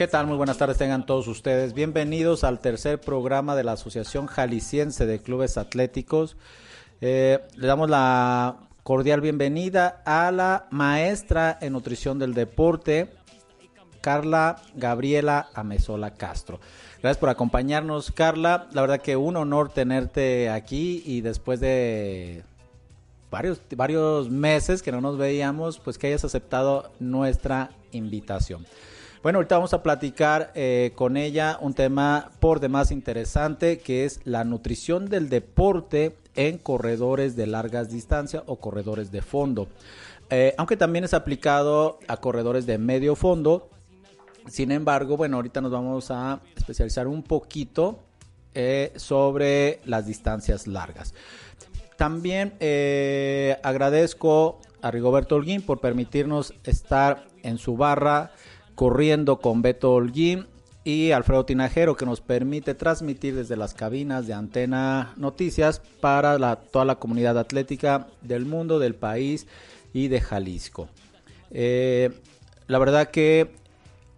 ¿Qué tal? Muy buenas tardes tengan todos ustedes. Bienvenidos al tercer programa de la Asociación Jalisciense de Clubes Atléticos. Eh, le damos la cordial bienvenida a la maestra en nutrición del deporte, Carla Gabriela Amezola Castro. Gracias por acompañarnos, Carla. La verdad que un honor tenerte aquí y después de varios, varios meses que no nos veíamos, pues que hayas aceptado nuestra invitación. Bueno, ahorita vamos a platicar eh, con ella un tema por demás interesante que es la nutrición del deporte en corredores de largas distancias o corredores de fondo. Eh, aunque también es aplicado a corredores de medio fondo. Sin embargo, bueno, ahorita nos vamos a especializar un poquito eh, sobre las distancias largas. También agradezco a Rigoberto Holguín por permitirnos estar en su barra corriendo con Beto Holguín y Alfredo Tinajero que nos permite transmitir desde las cabinas de Antena Noticias para toda la comunidad atlética del mundo, del país y de Jalisco. Eh, la verdad que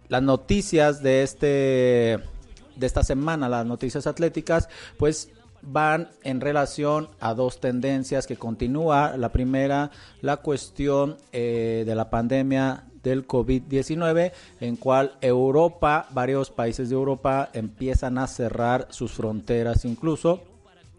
las noticias de este de esta semana, las noticias atléticas, pues van en relación a dos tendencias que continúa. La primera, la cuestión eh, de la pandemia del COVID-19, en cual Europa, varios países de Europa empiezan a cerrar sus fronteras incluso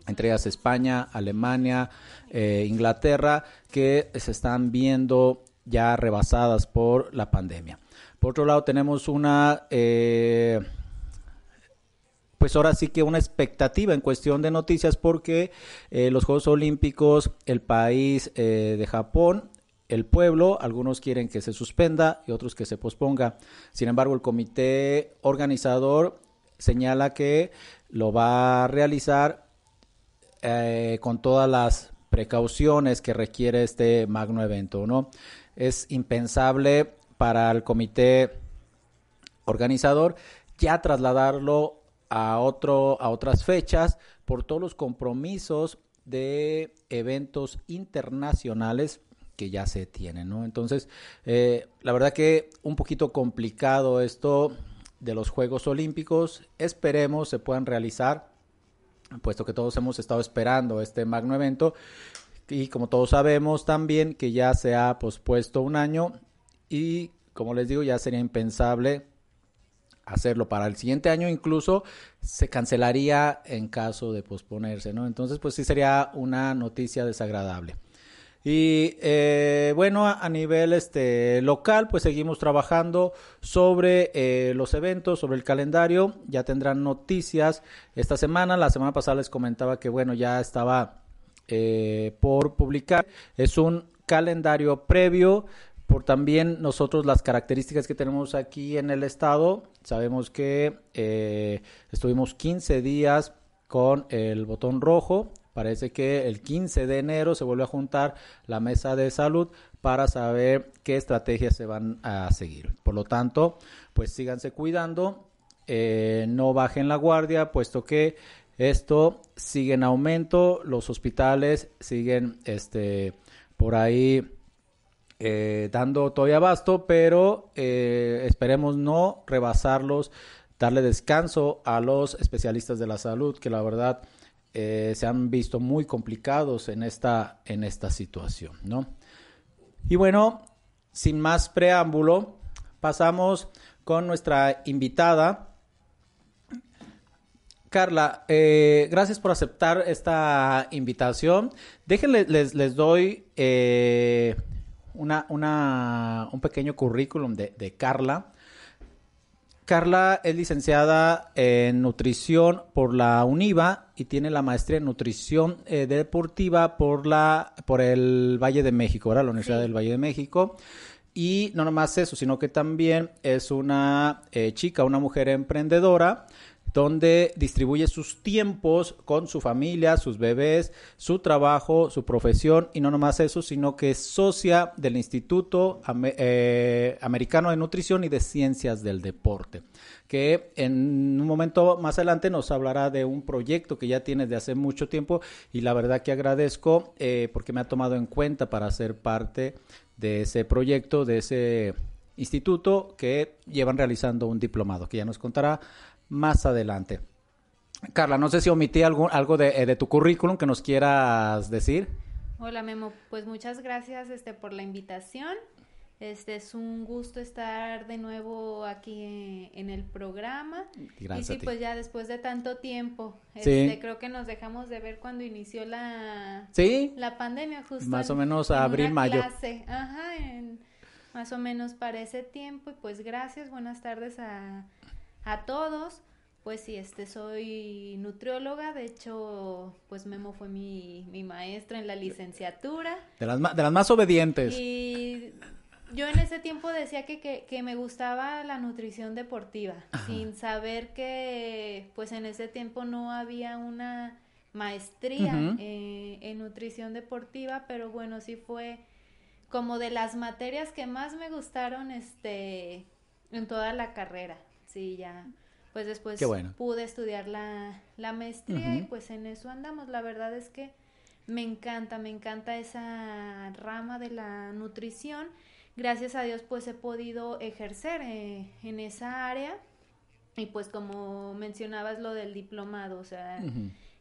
entre ellas España, Alemania, eh, Inglaterra, que se están viendo ya rebasadas por la pandemia. Por otro lado, tenemos una, eh, pues ahora sí que una expectativa en cuestión de noticias porque eh, los Juegos Olímpicos, el país de Japón, el pueblo, algunos quieren que se suspenda y otros que se posponga. Sin embargo, el comité organizador señala que lo va a realizar eh, con todas las precauciones que requiere este magno evento, ¿no? Es impensable para el comité organizador ya trasladarlo a otro a otras fechas por todos los compromisos de eventos internacionales que ya se tienen, ¿no? Entonces, eh, la verdad que un poquito complicado esto de los Juegos Olímpicos. Esperemos se puedan realizar, puesto que todos hemos estado esperando este magno evento. Y como todos sabemos también que ya se ha pospuesto un año y como les digo ya sería impensable hacerlo para el siguiente año incluso se cancelaría en caso de posponerse, ¿no? Entonces pues sí sería una noticia desagradable. Y eh, bueno, a, nivel este, local, pues seguimos trabajando sobre eh, los eventos, sobre el calendario. Ya tendrán noticias esta semana. La semana pasada les comentaba que bueno, ya estaba eh, por publicar. Es un calendario previo por también nosotros las características que tenemos aquí en el estado. Sabemos que estuvimos 15 días con el botón rojo Parece que el 15 de enero se vuelve a juntar la mesa de salud para saber qué estrategias se van a seguir. Por lo tanto, pues síganse cuidando, eh, no bajen la guardia, puesto que esto sigue en aumento, los hospitales siguen este, por ahí eh, dando todavía abasto, pero eh, esperemos no rebasarlos, darle descanso a los especialistas de la salud, que la verdad eh, se han visto muy complicados en esta, en esta situación, ¿no? Y bueno, sin más preámbulo, pasamos con nuestra invitada. Carla, eh, gracias por aceptar esta invitación. Déjenles, les, doy eh, una, una, un pequeño currículum de, de Carla. Carla es licenciada en nutrición por la UNIVA y tiene la maestría en nutrición eh, deportiva por la por el Valle de México, ¿verdad? La Universidad del Valle de México. Y no nomás eso, sino que también es una eh, chica, una mujer emprendedora donde distribuye sus tiempos con su familia, sus bebés, su trabajo, su profesión y no nomás eso, sino que es socia del Instituto eh, Americano de Nutrición y de Ciencias del Deporte, que en un momento más adelante nos hablará de un proyecto que ya tiene de hace mucho tiempo y la verdad que agradezco eh, porque me ha tomado en cuenta para ser parte de ese proyecto, de ese instituto que llevan realizando un diplomado, que ya nos contará más adelante. Carla, no sé si omití algo, algo de, eh, de, tu currículum que nos quieras decir. Hola Memo, pues muchas gracias este, por la invitación. Este es un gusto estar de nuevo aquí en el programa. Gracias. Y sí, pues ya después de tanto tiempo, este, creo que nos dejamos de ver cuando inició la, ¿Sí? la pandemia, justo. Más o menos a abril, mayo. Ajá, en, más o menos para ese tiempo. Y pues gracias, buenas tardes a, a todos. Pues sí, este soy nutrióloga, de hecho, pues Memo fue mi, mi maestra en la licenciatura. De las, de las más obedientes. Y yo en ese tiempo decía que, que, que me gustaba la nutrición deportiva, sin saber que pues en ese tiempo no había una maestría eh, en nutrición deportiva, pero bueno, sí fue como de las materias que más me gustaron este en toda la carrera. Sí, ya pues después pude estudiar la, la maestría y pues en eso andamos. La verdad es que me encanta, me encanta esa rama de la nutrición. Gracias a Dios pues he podido ejercer eh, en esa área y pues como mencionabas lo del diplomado, o sea,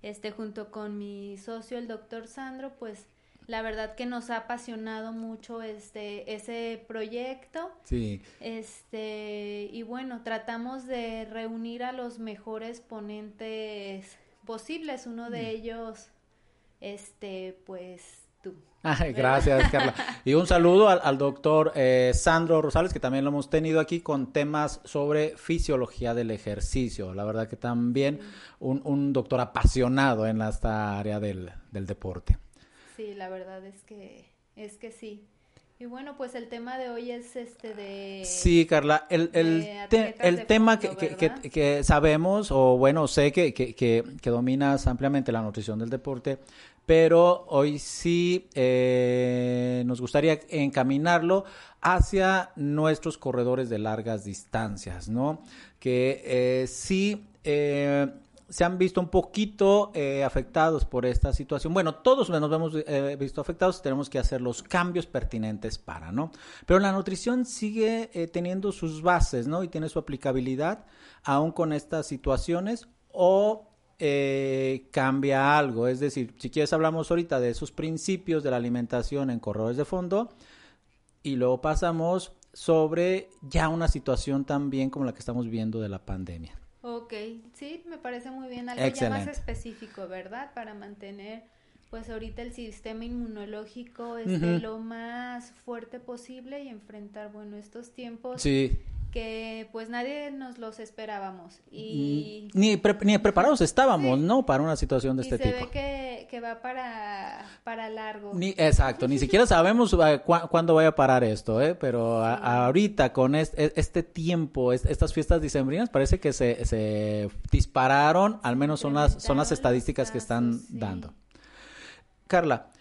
este junto con mi socio el doctor Sandro pues la verdad que nos ha apasionado mucho este ese proyecto. Sí. Este, y bueno, tratamos de reunir a los mejores ponentes posibles, uno de ellos este pues tú. gracias, Carla. Y un saludo al, doctor eh, Sandro Rosales, que también lo hemos tenido aquí con temas sobre fisiología del ejercicio. La verdad que también un, un doctor apasionado en esta área del, del deporte. Sí, la verdad es que es que sí. Y bueno, pues el tema de hoy es este de... Sí, Carla, el, el, el tema que, que, que, sabemos, o bueno, sé que, que, que, dominas ampliamente la nutrición del deporte, pero hoy sí eh, nos gustaría encaminarlo hacia nuestros corredores de largas distancias, ¿no? Que eh, sí... Eh, se han visto un poquito eh, afectados por esta situación. Bueno, todos nos hemos eh, visto afectados, tenemos que hacer los cambios pertinentes para, ¿no? Pero la nutrición sigue eh, teniendo sus bases, ¿no? Y tiene su aplicabilidad aún con estas situaciones o cambia algo. Es decir, si quieres hablamos ahorita de esos principios de la alimentación en corredores de fondo y luego pasamos sobre ya una situación también como la que estamos viendo de la pandemia. Ok, sí, me parece muy bien. Algo ya más específico, ¿verdad? Para mantener, pues ahorita el sistema inmunológico este, lo más fuerte posible y enfrentar, bueno, estos tiempos. Sí que pues nadie nos los esperábamos y ni, ni preparados estábamos no para una situación de este se tipo. ve que, que va para para largo. Ni exacto ni siquiera sabemos eh, cuándo vaya a parar esto eh pero ahorita con este, este tiempo estas fiestas dicembrinas parece que se, se dispararon al menos son las son las estadísticas que están dando. Carla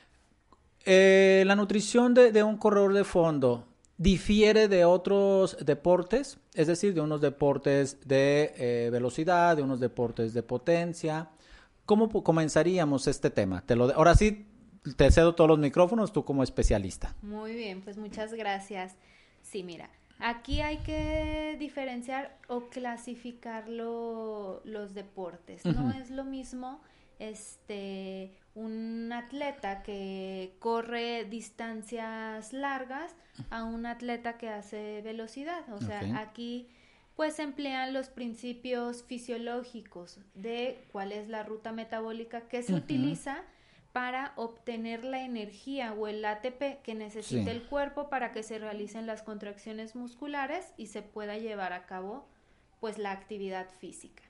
eh, la nutrición de, de un corredor de fondo difiere de otros deportes, es decir, de unos deportes de eh, velocidad, de unos deportes de potencia. ¿Cómo comenzaríamos este tema? Te lo ahora sí te cedo todos los micrófonos tú como especialista. Muy bien, pues muchas gracias. Sí, mira, aquí hay que diferenciar o clasificar los deportes. No es lo mismo este un atleta que corre distancias largas a un atleta que hace velocidad. O sea, aquí pues emplean los principios fisiológicos de cuál es la ruta metabólica que se utiliza para obtener la energía o el ATP que necesita el cuerpo para que se realicen las contracciones musculares y se pueda llevar a cabo pues la actividad física,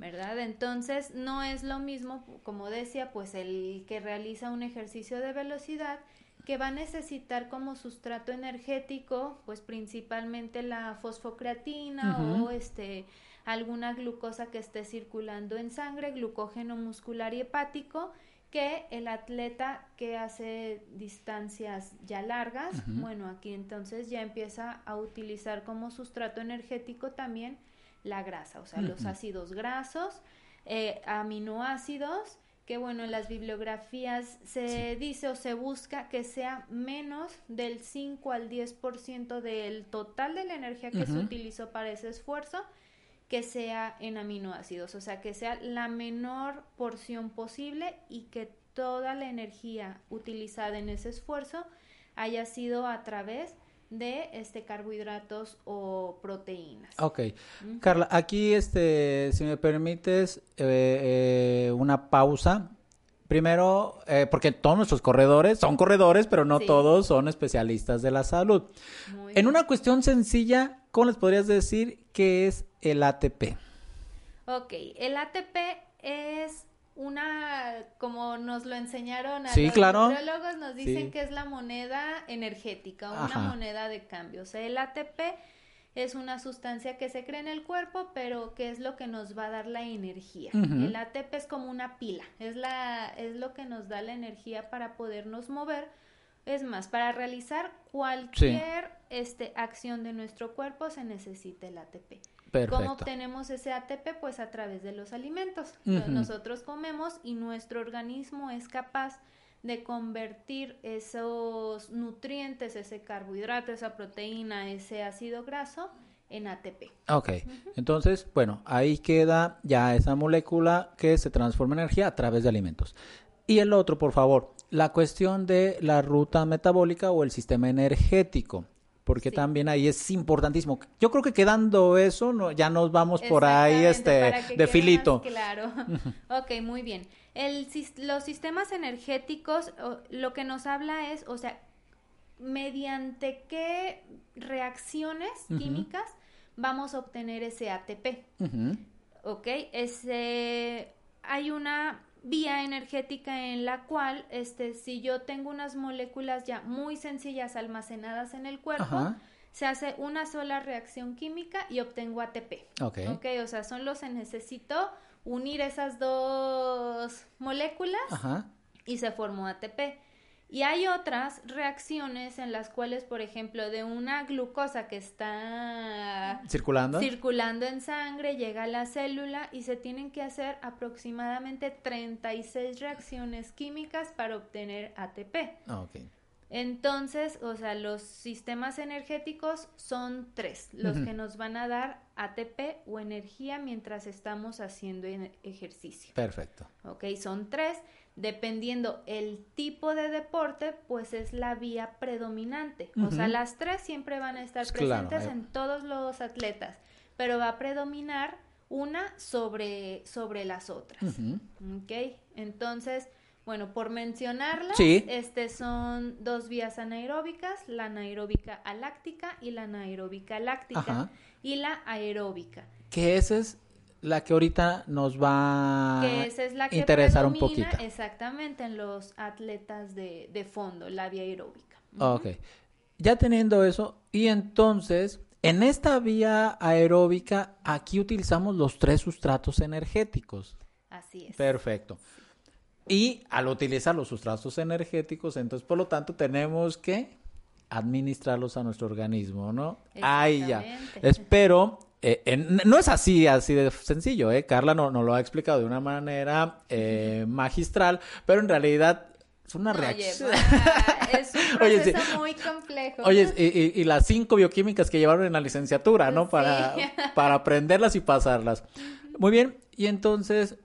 ¿verdad? Entonces no es lo mismo, como decía, pues el que realiza un ejercicio de velocidad que va a necesitar como sustrato energético, pues principalmente la fosfocreatina o este alguna glucosa que esté circulando en sangre, glucógeno muscular y hepático, que el atleta que hace distancias ya largas, bueno, aquí entonces ya empieza a utilizar como sustrato energético también la grasa, o sea, los ácidos grasos, eh, aminoácidos, que bueno, en las bibliografías se dice o se busca que sea menos del 5 al 10% del total de la energía que se utilizó para ese esfuerzo, que sea en aminoácidos, o sea, que sea la menor porción posible y que toda la energía utilizada en ese esfuerzo haya sido a través de este carbohidratos o proteínas. Ok. Carla, aquí este, si me permites eh, eh, una pausa. Primero, eh, porque todos nuestros corredores son corredores, pero no todos son especialistas de la salud. en una cuestión sencilla, ¿cómo les podrías decir qué es el ATP? Ok, el ATP es una, como nos lo enseñaron a sí, los claro. nos dicen que es la moneda energética, una moneda de cambio. O sea, el ATP es una sustancia que se crea en el cuerpo, pero que es lo que nos va a dar la energía. El ATP es como una pila, es la, es lo que nos da la energía para podernos mover. Es más, para realizar cualquier este, acción de nuestro cuerpo se necesita el ATP. ¿Cómo obtenemos ese ATP? Pues a través de los alimentos. Nosotros comemos y nuestro organismo es capaz de convertir esos nutrientes, ese carbohidrato, esa proteína, ese ácido graso en ATP. Ok, entonces, bueno, ahí queda ya esa molécula que se transforma en energía a través de alimentos. Y el otro, por favor, la cuestión de la ruta metabólica o el sistema energético porque también ahí es importantísimo. Yo creo que quedando eso, no, ya nos vamos por ahí este de filito. Claro. ok, muy bien. El, los sistemas energéticos, lo que nos habla es, o sea, mediante qué reacciones químicas vamos a obtener ese ATP. Ok, ese, hay una vía energética en la cual, este, si yo tengo unas moléculas ya muy sencillas almacenadas en el cuerpo, se hace una sola reacción química y obtengo ATP. Ok. Ok, o sea, son los que necesito unir esas dos moléculas y se formó ATP. Y hay otras reacciones en las cuales, por ejemplo, de una glucosa que está circulando, circulando en sangre, llega a la célula y se tienen que hacer aproximadamente 36 reacciones químicas para obtener ATP. Ah, Entonces, o sea, los sistemas energéticos son tres, los que nos van a dar ATP o energía mientras estamos haciendo ejercicio. Perfecto. Ok, son tres dependiendo el tipo de deporte, pues es la vía predominante. O sea, las tres siempre van a estar presentes en todos los atletas, pero va a predominar una sobre, sobre las otras. ¿Ok? Entonces, bueno, por mencionarlas, este son dos vías anaeróbicas, la anaeróbica aláctica y la anaeróbica láctica y la aeróbica. Que ese es la que ahorita nos va a interesar un poquito. Exactamente, en los atletas de, de fondo, la vía aeróbica. Ok. Ya teniendo eso, y entonces, en esta vía aeróbica, aquí utilizamos los tres sustratos energéticos. Así es. Perfecto. Y al utilizar los sustratos energéticos, entonces, por lo tanto, tenemos que administrarlos a nuestro organismo, ¿no? Ahí ya. Espero eh, no es así, así de sencillo, ¿eh? Carla no, no lo ha explicado de una manera eh, magistral, pero en realidad es una reacción. es un proceso muy complejo. Oye, y, las cinco bioquímicas que llevaron en la licenciatura, ¿no? Para, para aprenderlas y pasarlas. Muy bien, y entonces,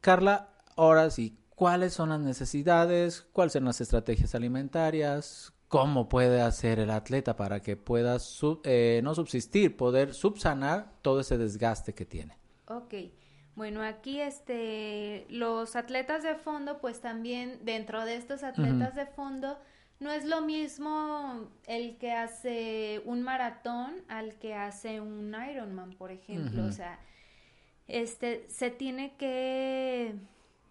Carla, ahora sí, ¿cuáles son las necesidades? ¿Cuáles son las estrategias alimentarias? Cómo puede hacer el atleta para que pueda eh, no subsistir, poder subsanar todo ese desgaste que tiene. Ok. Bueno, aquí este, los atletas de fondo, pues también dentro de estos atletas de fondo no es lo mismo el que hace un maratón al que hace un Ironman, por ejemplo. O sea, este, se tiene que,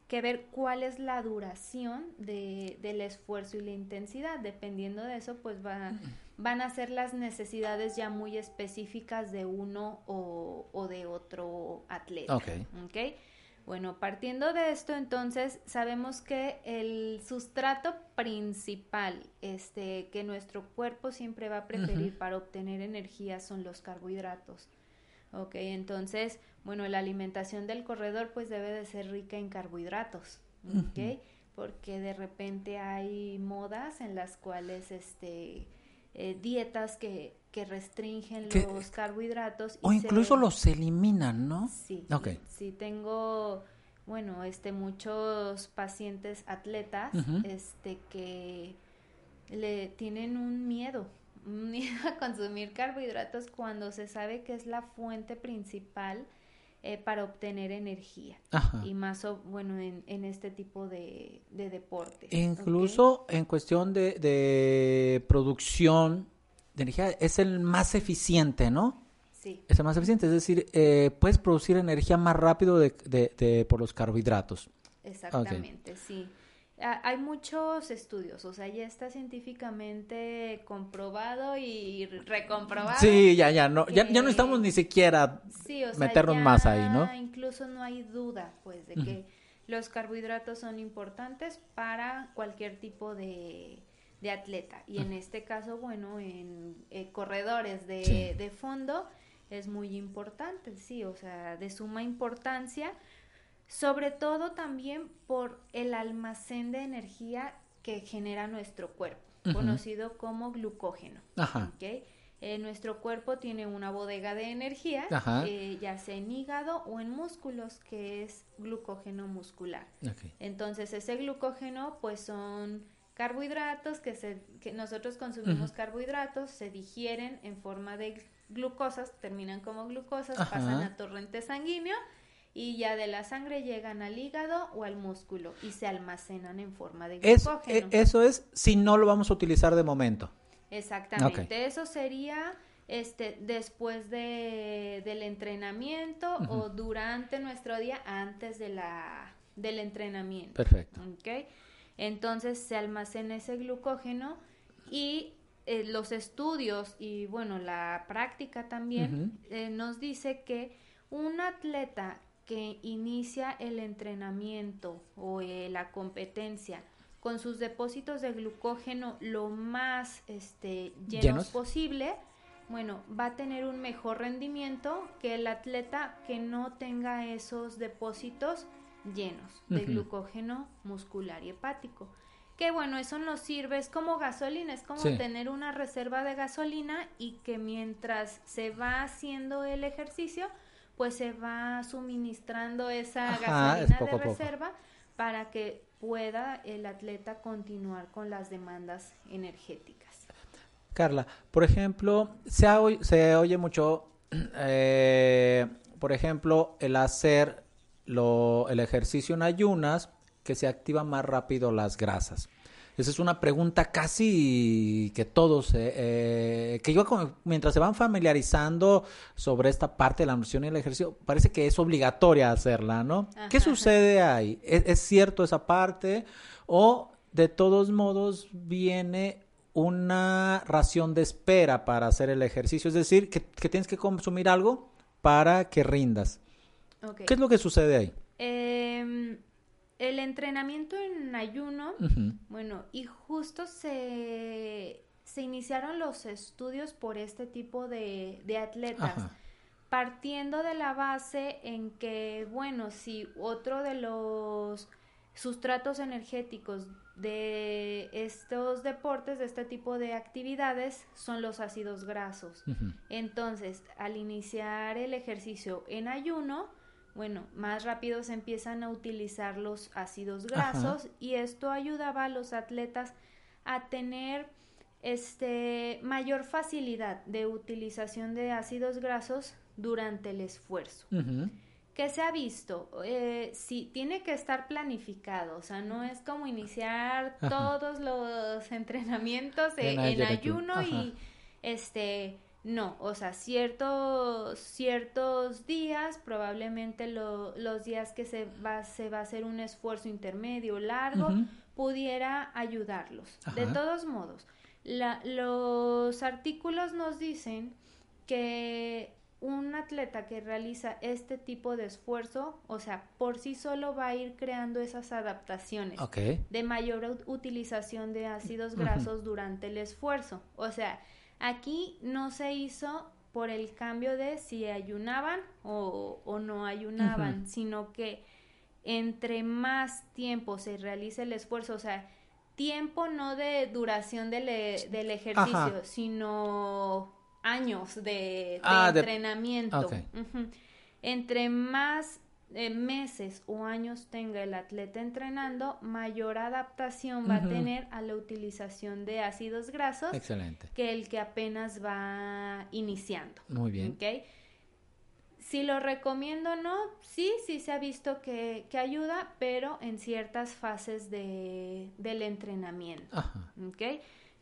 que ver cuál es la duración de, del esfuerzo y la intensidad. Dependiendo de eso, pues va, van a ser las necesidades ya muy específicas de uno o, o de otro atleta. Ok. ¿ok? Bueno, partiendo de esto, entonces sabemos que el sustrato principal este, que nuestro cuerpo siempre va a preferir para obtener energía son los carbohidratos. Ok, entonces, bueno, la alimentación del corredor pues debe de ser rica en carbohidratos. Ok, porque de repente hay modas en las cuales este eh, dietas que, que restringen Que- los carbohidratos. O incluso se- los eliminan, ¿no? Sí, sí, tengo, bueno, este, muchos pacientes atletas, este, que le tienen un miedo, un miedo a consumir carbohidratos cuando se sabe que es la fuente principal eh, para obtener energía. Ajá. Y más, bueno, en, en este tipo de, de deportes. E ¿ok? Incluso en cuestión de, de producción de energía es el más eficiente, ¿no? Sí, Es el más eficiente, es decir, eh, puedes producir energía más rápido de, de- de- por los carbohidratos. Exactamente, sí. Ha- Hay muchos estudios, o sea, ya está científicamente comprobado y recomprobado. Sí, ya, ya, no, ya, ya no estamos ni siquiera Sí, o sea, meternos ya más ahí, ¿no? Incluso no hay duda, pues, de que los carbohidratos son importantes para cualquier tipo de, de atleta. Y en este caso, bueno, en eh, corredores de, Sí. de fondo es muy importante, sí, o sea, de suma importancia, sobre todo también por el almacén de energía que genera nuestro cuerpo, conocido como glucógeno. Ajá. ¿ok? Eh, nuestro cuerpo tiene una bodega de energía, eh, ya sea en hígado o en músculos, que es glucógeno muscular. Ok. Entonces, ese glucógeno, pues son carbohidratos que, se, que nosotros consumimos carbohidratos, se digieren en forma de glucosas, terminan como glucosas, Ajá. pasan a torrente sanguíneo y ya de la sangre llegan al hígado o al músculo y se almacenan en forma de Es, glucógeno. e- eso es si no lo vamos a utilizar de momento. Exactamente. Eso sería este después de, del entrenamiento o durante nuestro día antes de la del entrenamiento. Perfecto. ¿ok? Entonces se almacena ese glucógeno y eh, los estudios y bueno la práctica también eh, nos dice que un atleta que inicia el entrenamiento o eh, la competencia con sus depósitos de glucógeno lo más este, llenos, ¿Llenos? posible, bueno, va a tener un mejor rendimiento que el atleta que no tenga esos depósitos llenos de glucógeno muscular y hepático. Que bueno, eso nos sirve, es como gasolina, es como Sí. tener una reserva de gasolina y que mientras se va haciendo el ejercicio, pues se va suministrando esa Ajá, gasolina de reserva para que pueda el atleta continuar con las demandas energéticas. Carla, por ejemplo, se, ha se oye mucho, eh, por ejemplo, el hacer lo, el ejercicio en ayunas, que se activan más rápido las grasas. Esa es una pregunta casi que todos, eh, eh, que yo como- mientras se van familiarizando sobre esta parte de la nutrición y el ejercicio, parece que es obligatoria hacerla, ¿no? ¿Qué Ajá. sucede ahí? ¿Es, es cierto esa parte? ¿O de todos modos viene una ración de espera para hacer el ejercicio? Es decir, que, que tienes que consumir algo para que rindas. ¿Qué es lo que sucede ahí? Em, el entrenamiento en ayuno, bueno, y justo se, se iniciaron los estudios por este tipo de, de atletas. Ajá. partiendo de la base en que, bueno, si otro de los sustratos energéticos de estos deportes, de este tipo de actividades, son los ácidos grasos. Entonces, al iniciar el ejercicio en ayuno, bueno, más rápido se empiezan a utilizar los ácidos Ajá. grasos y esto ayudaba a los atletas a tener este mayor facilidad de utilización de ácidos grasos durante el esfuerzo. Ujú. ¿Qué se ha visto? Eh, sí, tiene que estar planificado, o sea, no es como iniciar todos los entrenamientos en, ayuno y este, no, o sea, ciertos, ciertos días, probablemente los días que se va, se va a hacer un esfuerzo intermedio largo, pudiera ayudarlos. De todos modos, la, los artículos nos dicen que un atleta que realiza este tipo de esfuerzo, o sea, por sí solo va a ir creando esas adaptaciones de mayor utilización de ácidos grasos durante el esfuerzo. O sea, aquí no se hizo por el cambio de si ayunaban o, no ayunaban, sino que entre más tiempo se realice el esfuerzo, o sea, tiempo no de duración del, del ejercicio, sino años de, ah, entrenamiento. Entre más eh, meses o años tenga el atleta entrenando, mayor adaptación va a tener a la utilización de ácidos grasos que el que apenas va iniciando. Muy bien. Si lo recomiendo o no, sí, sí se ha visto que, que ayuda, pero en ciertas fases de, del entrenamiento. Ajá.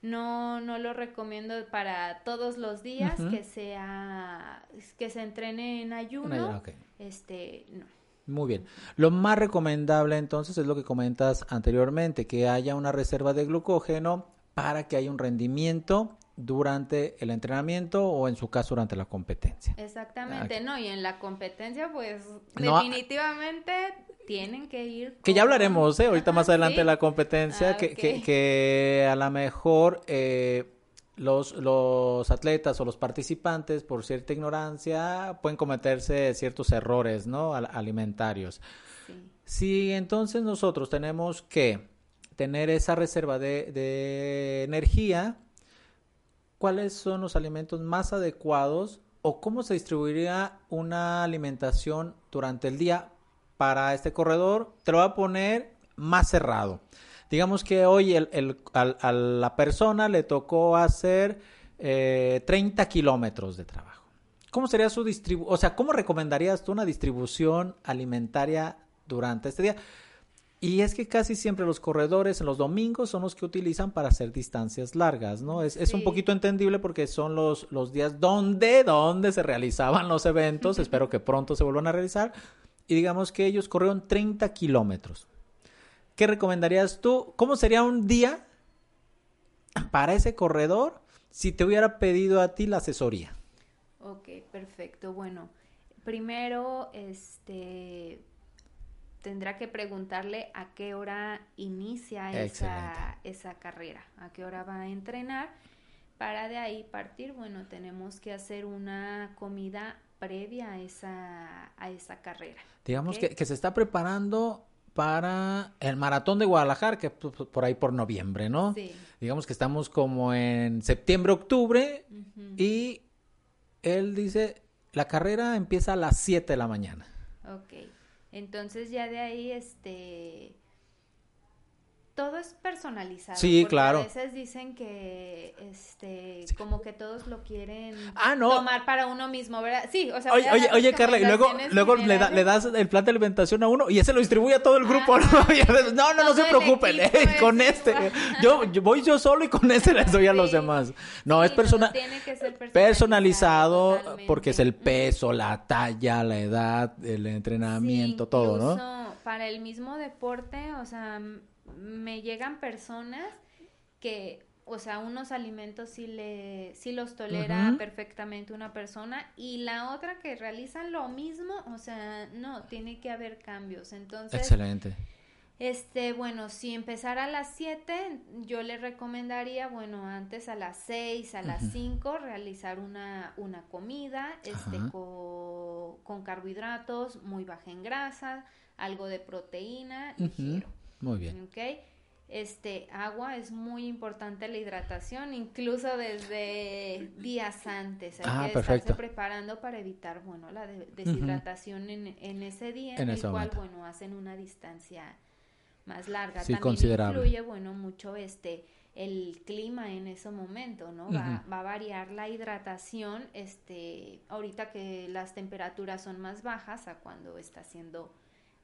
No, no lo recomiendo para todos los días que sea que se entrene en ayuno. Este, no. Muy bien. Lo más recomendable entonces es lo que comentas anteriormente, que haya una reserva de glucógeno para que haya un rendimiento durante el entrenamiento o en su caso durante la competencia. Exactamente, no, y en la competencia pues definitivamente tienen que ir. Que ya hablaremos, ¿eh? ahorita más adelante de la competencia, ah, que, que, a lo mejor eh, los, los atletas o los participantes, por cierta ignorancia, pueden cometerse ciertos errores, ¿no? alimentarios. Si entonces nosotros tenemos que tener esa reserva de, de energía, ¿cuáles son los alimentos más adecuados o cómo se distribuiría una alimentación durante el día para este corredor, te lo va a poner más cerrado. Digamos que hoy el, a la persona le tocó hacer 30 eh, kilómetros de trabajo. ¿Cómo sería su distribución? O sea, ¿cómo recomendarías tú una distribución alimentaria durante este día? Y es que casi siempre los corredores en los domingos son los que utilizan para hacer distancias largas, ¿no? Es, es un poquito entendible porque son los, los días donde, donde se realizaban los eventos. Espero que pronto se vuelvan a realizar y digamos que ellos corrieron 30 kilómetros. ¿Qué recomendarías tú? ¿Cómo sería un día para ese corredor si te hubiera pedido a ti la asesoría? Ok, perfecto. Bueno, primero, este, tendrá que preguntarle a qué hora inicia esa, esa, carrera, a qué hora va a entrenar. Para de ahí partir, bueno, tenemos que hacer una comida previa a esa, a esa carrera. Digamos que, que se está preparando para el maratón de Guadalajara, que por ahí por noviembre, ¿no? Sí. Digamos que estamos como en septiembre, octubre, y él dice, la carrera empieza a las 7 de la mañana. Ok, entonces ya de ahí, este, todo es personalizado. Sí, claro. A veces dicen que, este, como que todos lo quieren ah, tomar para uno mismo, ¿verdad? Sí, o sea. Oye, oye, oye Carla, y luego, luego le, le, das el plan de alimentación a uno y ese lo distribuye a todo el grupo. ¿no? no, no, se preocupen, eh, con este. Yo, voy yo solo y con este les doy a los demás. No, es persona tiene que ser personalizado, porque es el peso, la talla, la edad, el entrenamiento, todo, ¿no? Para el mismo deporte, o sea me llegan personas que, o sea, unos alimentos sí, le, sí los tolera perfectamente una persona y la otra que realizan lo mismo, o sea, no, tiene que haber cambios. Entonces, excelente. Este, bueno, si empezara a las 7, yo le recomendaría, bueno, antes a las 6, a las 5, realizar una, una comida, este, con, con, carbohidratos, muy baja en grasa, algo de proteína. Muy bien. ¿Ok? Este, agua es muy importante la hidratación, incluso desde días antes. Hay ah, que estarse preparando para evitar, bueno, la deshidratación en, en, ese día, en, el cual, bueno, hacen una distancia más larga. Sí, También considerable. influye, bueno, mucho este el clima en ese momento, ¿no? Va, va a variar la hidratación, este, ahorita que las temperaturas son más bajas a cuando está haciendo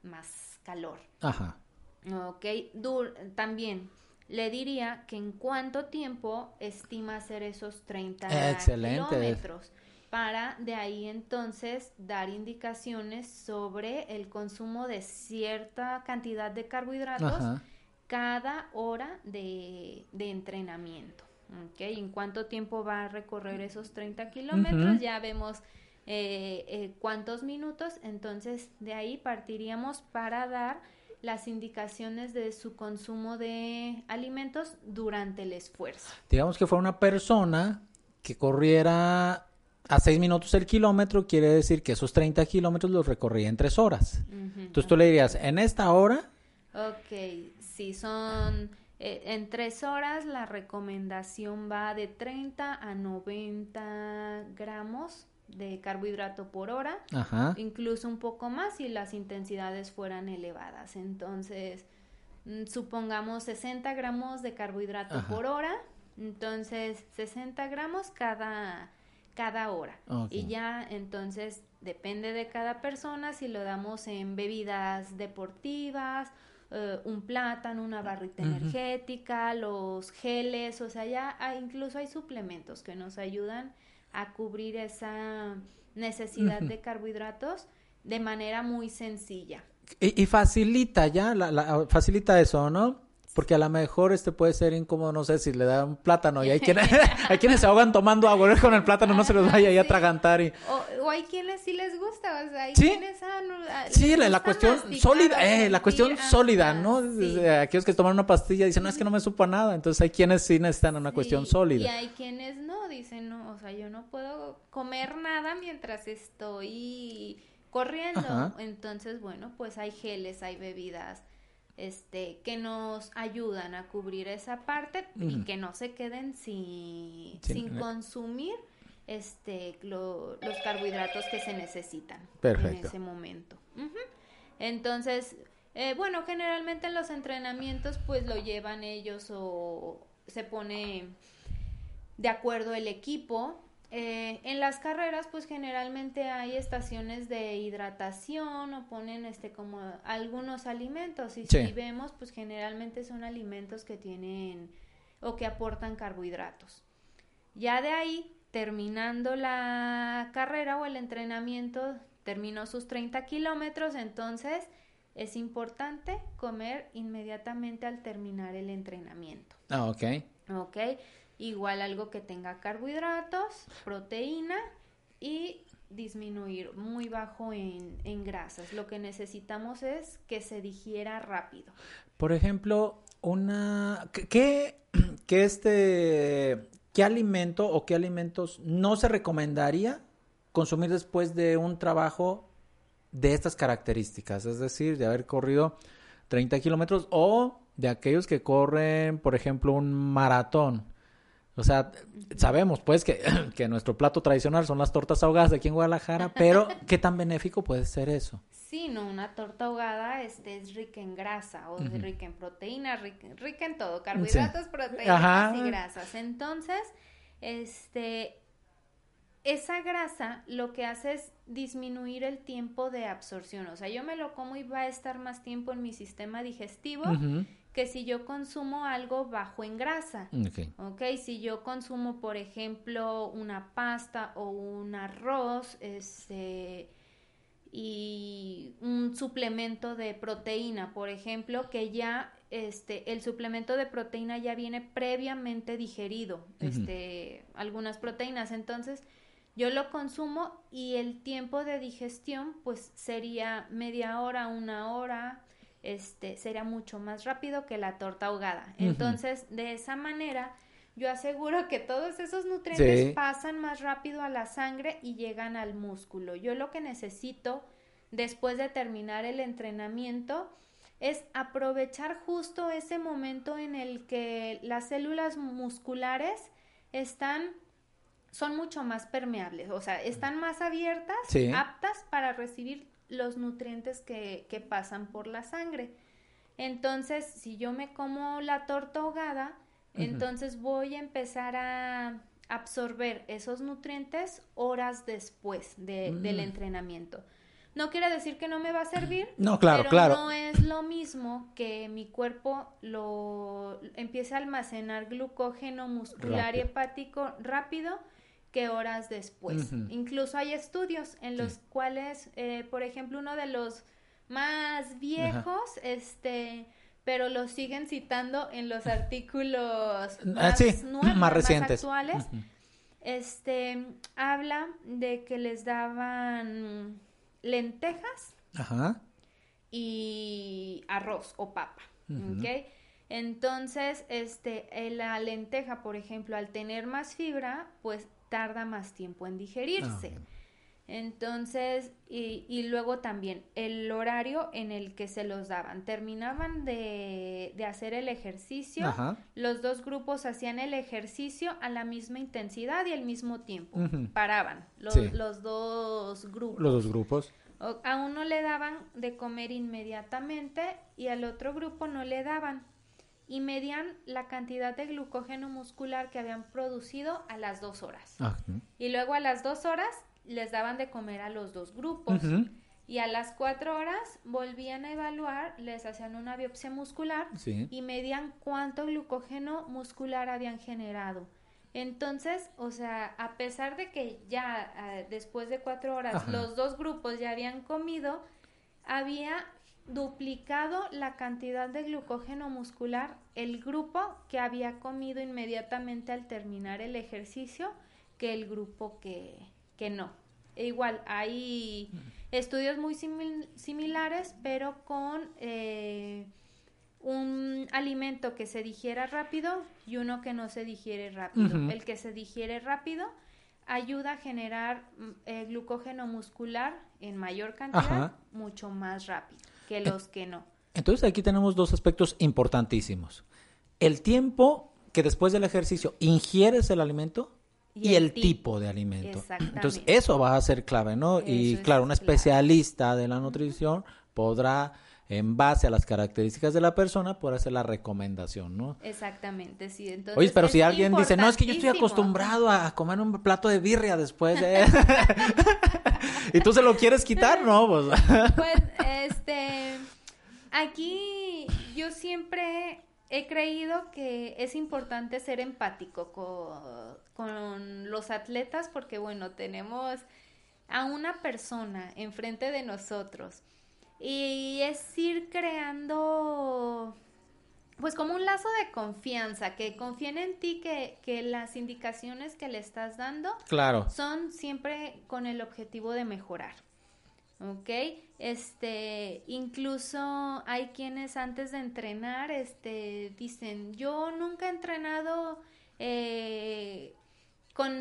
más calor. Ajá. Ok, Dur- también le diría que en cuánto tiempo estima hacer esos 30 Excelente. kilómetros para de ahí entonces dar indicaciones sobre el consumo de cierta cantidad de carbohidratos Ajá. cada hora de, de entrenamiento. ¿ok? En cuánto tiempo va a recorrer esos 30 kilómetros, ya vemos eh, eh, cuántos minutos, entonces de ahí partiríamos para dar las indicaciones de su consumo de alimentos durante el esfuerzo. Digamos que fuera una persona que corriera a 6 minutos el kilómetro, quiere decir que esos 30 kilómetros los recorría en 3 horas. Entonces tú le dirías, en esta hora, Ok, si son eh, en tres horas, la recomendación va de 30 a 90 gramos de carbohidrato por hora, ajá, incluso un poco más si las intensidades fueran elevadas. Entonces, mm, supongamos 60 gramos de carbohidrato Ajá. por hora, entonces 60 gramos cada, cada hora. Y ya entonces depende de cada persona si lo damos en bebidas deportivas, eh, un plátano, una barrita energética, los geles, o sea, ya hay- incluso hay suplementos que nos ayudan a cubrir esa necesidad de carbohidratos de manera muy sencilla. Y, y facilita ya, la, la- facilita eso, ¿no? Porque a lo mejor este puede ser incómodo, no sé, si le da un plátano y hay quienes, hay quienes se ahogan tomando agua con el plátano, no se los vaya ahí a Sí. atragantar y... O, o hay quienes sí les gusta, o sea, hay Sí. quienes ah, no, ah, Sí, la, cuestión sólida, eh, la cuestión sólida, ¿no? sí. Desde Aquellos que toman una pastilla dicen, no, es que no me supo nada. Entonces hay quienes sí necesitan una cuestión sólida. Y hay quienes no, dicen, no, o sea, yo no puedo comer nada mientras estoy corriendo. Ajá. Entonces, bueno, pues hay geles, hay bebidas este que nos ayudan a cubrir esa parte y que no se queden sin, Sin- sin consumir este lo- los carbohidratos que se necesitan en ese momento. Entonces, eh, bueno, generalmente en los entrenamientos pues lo llevan ellos o se pone de acuerdo el equipo. Eh, en las carreras pues generalmente hay estaciones de hidratación o ponen este como algunos alimentos y Sí. si vemos pues generalmente son alimentos que tienen o que aportan carbohidratos. Ya de ahí, terminando la carrera o el entrenamiento, terminó sus 30 kilómetros, entonces es importante comer inmediatamente al terminar el entrenamiento. Ah, ok. ¿Ok? Igual algo que tenga carbohidratos, proteína y disminuir muy bajo en, grasas. Lo que necesitamos es que se digiera rápido. Por ejemplo, una... ¿Qué, qué, qué este... ¿Qué alimento o qué alimentos no se recomendaría consumir después de un trabajo de estas características? Es decir, de haber corrido 30 kilómetros o de aquellos que corren, por ejemplo, un maratón. O sea, sabemos pues que, que nuestro plato tradicional son las tortas ahogadas de aquí en Guadalajara, pero ¿qué tan benéfico puede ser eso? Sí, no, una torta ahogada este, es rica en grasa, o Ujú. rica en proteína, rica, rica en todo, carbohidratos, proteínas Ajá. y grasas. Entonces, este, esa grasa lo que hace es disminuir el tiempo de absorción. O sea, yo me lo como y va a estar más tiempo en mi sistema digestivo. Que si yo consumo algo bajo en grasa. Ok. Ok, si yo consumo, por ejemplo, una pasta o un arroz, este, y un suplemento de proteína, por ejemplo, que ya, este, el suplemento de proteína ya viene previamente digerido, este, algunas proteínas, entonces yo lo consumo y el tiempo de digestión, pues, sería media hora, una hora, este, sería mucho más rápido que la torta ahogada. Entonces, de esa manera, yo aseguro que todos esos nutrientes Sí. pasan más rápido a la sangre y llegan al músculo. Yo lo que necesito después de terminar el entrenamiento es aprovechar justo ese momento en el que las células musculares están son mucho más permeables, o sea, están más abiertas, Sí. aptas para recibir los nutrientes que, que pasan por la sangre. Entonces, si yo me como la torta ahogada, entonces voy a empezar a absorber esos nutrientes horas después de, del mm. entrenamiento. No quiere decir que no me va a servir. No, claro, pero claro. No es lo mismo que mi cuerpo lo empiece a almacenar glucógeno muscular y hepático rápido que horas después. Incluso hay estudios en los cuales, eh, por ejemplo, uno de los más viejos, este, pero lo siguen citando en los artículos ah, más, nuevos, más recientes, actuales. Este habla de que les daban lentejas y arroz o papa, Entonces, este, eh, la lenteja, por ejemplo, al tener más fibra, pues tarda más tiempo en digerirse. Ah, Entonces, y, luego también el horario en el que se los daban. Terminaban de, hacer el ejercicio, los dos grupos hacían el ejercicio a la misma intensidad y al mismo tiempo. Paraban los, los, dos grupos. Los dos grupos. a uno le daban de comer inmediatamente y al otro grupo no le daban. Y medían la cantidad de glucógeno muscular que habían producido a las dos horas. Ah, y luego a las dos horas les daban de comer a los dos grupos. Y a las cuatro horas volvían a evaluar, les hacían una biopsia muscular y medían cuánto glucógeno muscular habían generado. Entonces, o sea, a pesar de que ya eh, después de cuatro horas los dos grupos ya habían comido, había duplicado la cantidad de glucógeno muscular el grupo que había comido inmediatamente al terminar el ejercicio que el grupo que, que no. E igual, hay estudios muy similares, pero con eh, un alimento que se digiera rápido y uno que no se digiere rápido. El que se digiere rápido ayuda a generar mm, eh, glucógeno muscular en mayor cantidad mucho más rápido que los que no. Entonces aquí tenemos dos aspectos importantísimos. El tiempo que después del ejercicio ingieres el alimento y, el, tipo. de alimento. Entonces, eso va a ser clave, ¿no? y claro, un especialista de la nutrición podrá, en base a las características de la persona, poder hacer la recomendación, ¿no? Exactamente, sí. Entonces, Oye, pero si alguien dice, no, es que yo estoy acostumbrado a comer un plato de birria después de... y tú se lo quieres quitar, ¿no? Pues, pues este, aquí yo siempre he creído que es importante ser empático con, los atletas porque, bueno, tenemos a una persona enfrente de nosotros y es ir creando pues como un lazo de confianza, que confíen en ti, que, que las indicaciones que le estás dando claro. son siempre con el objetivo de mejorar. ¿Ok? Este, incluso hay quienes antes de entrenar, este, dicen, yo nunca he entrenado eh, con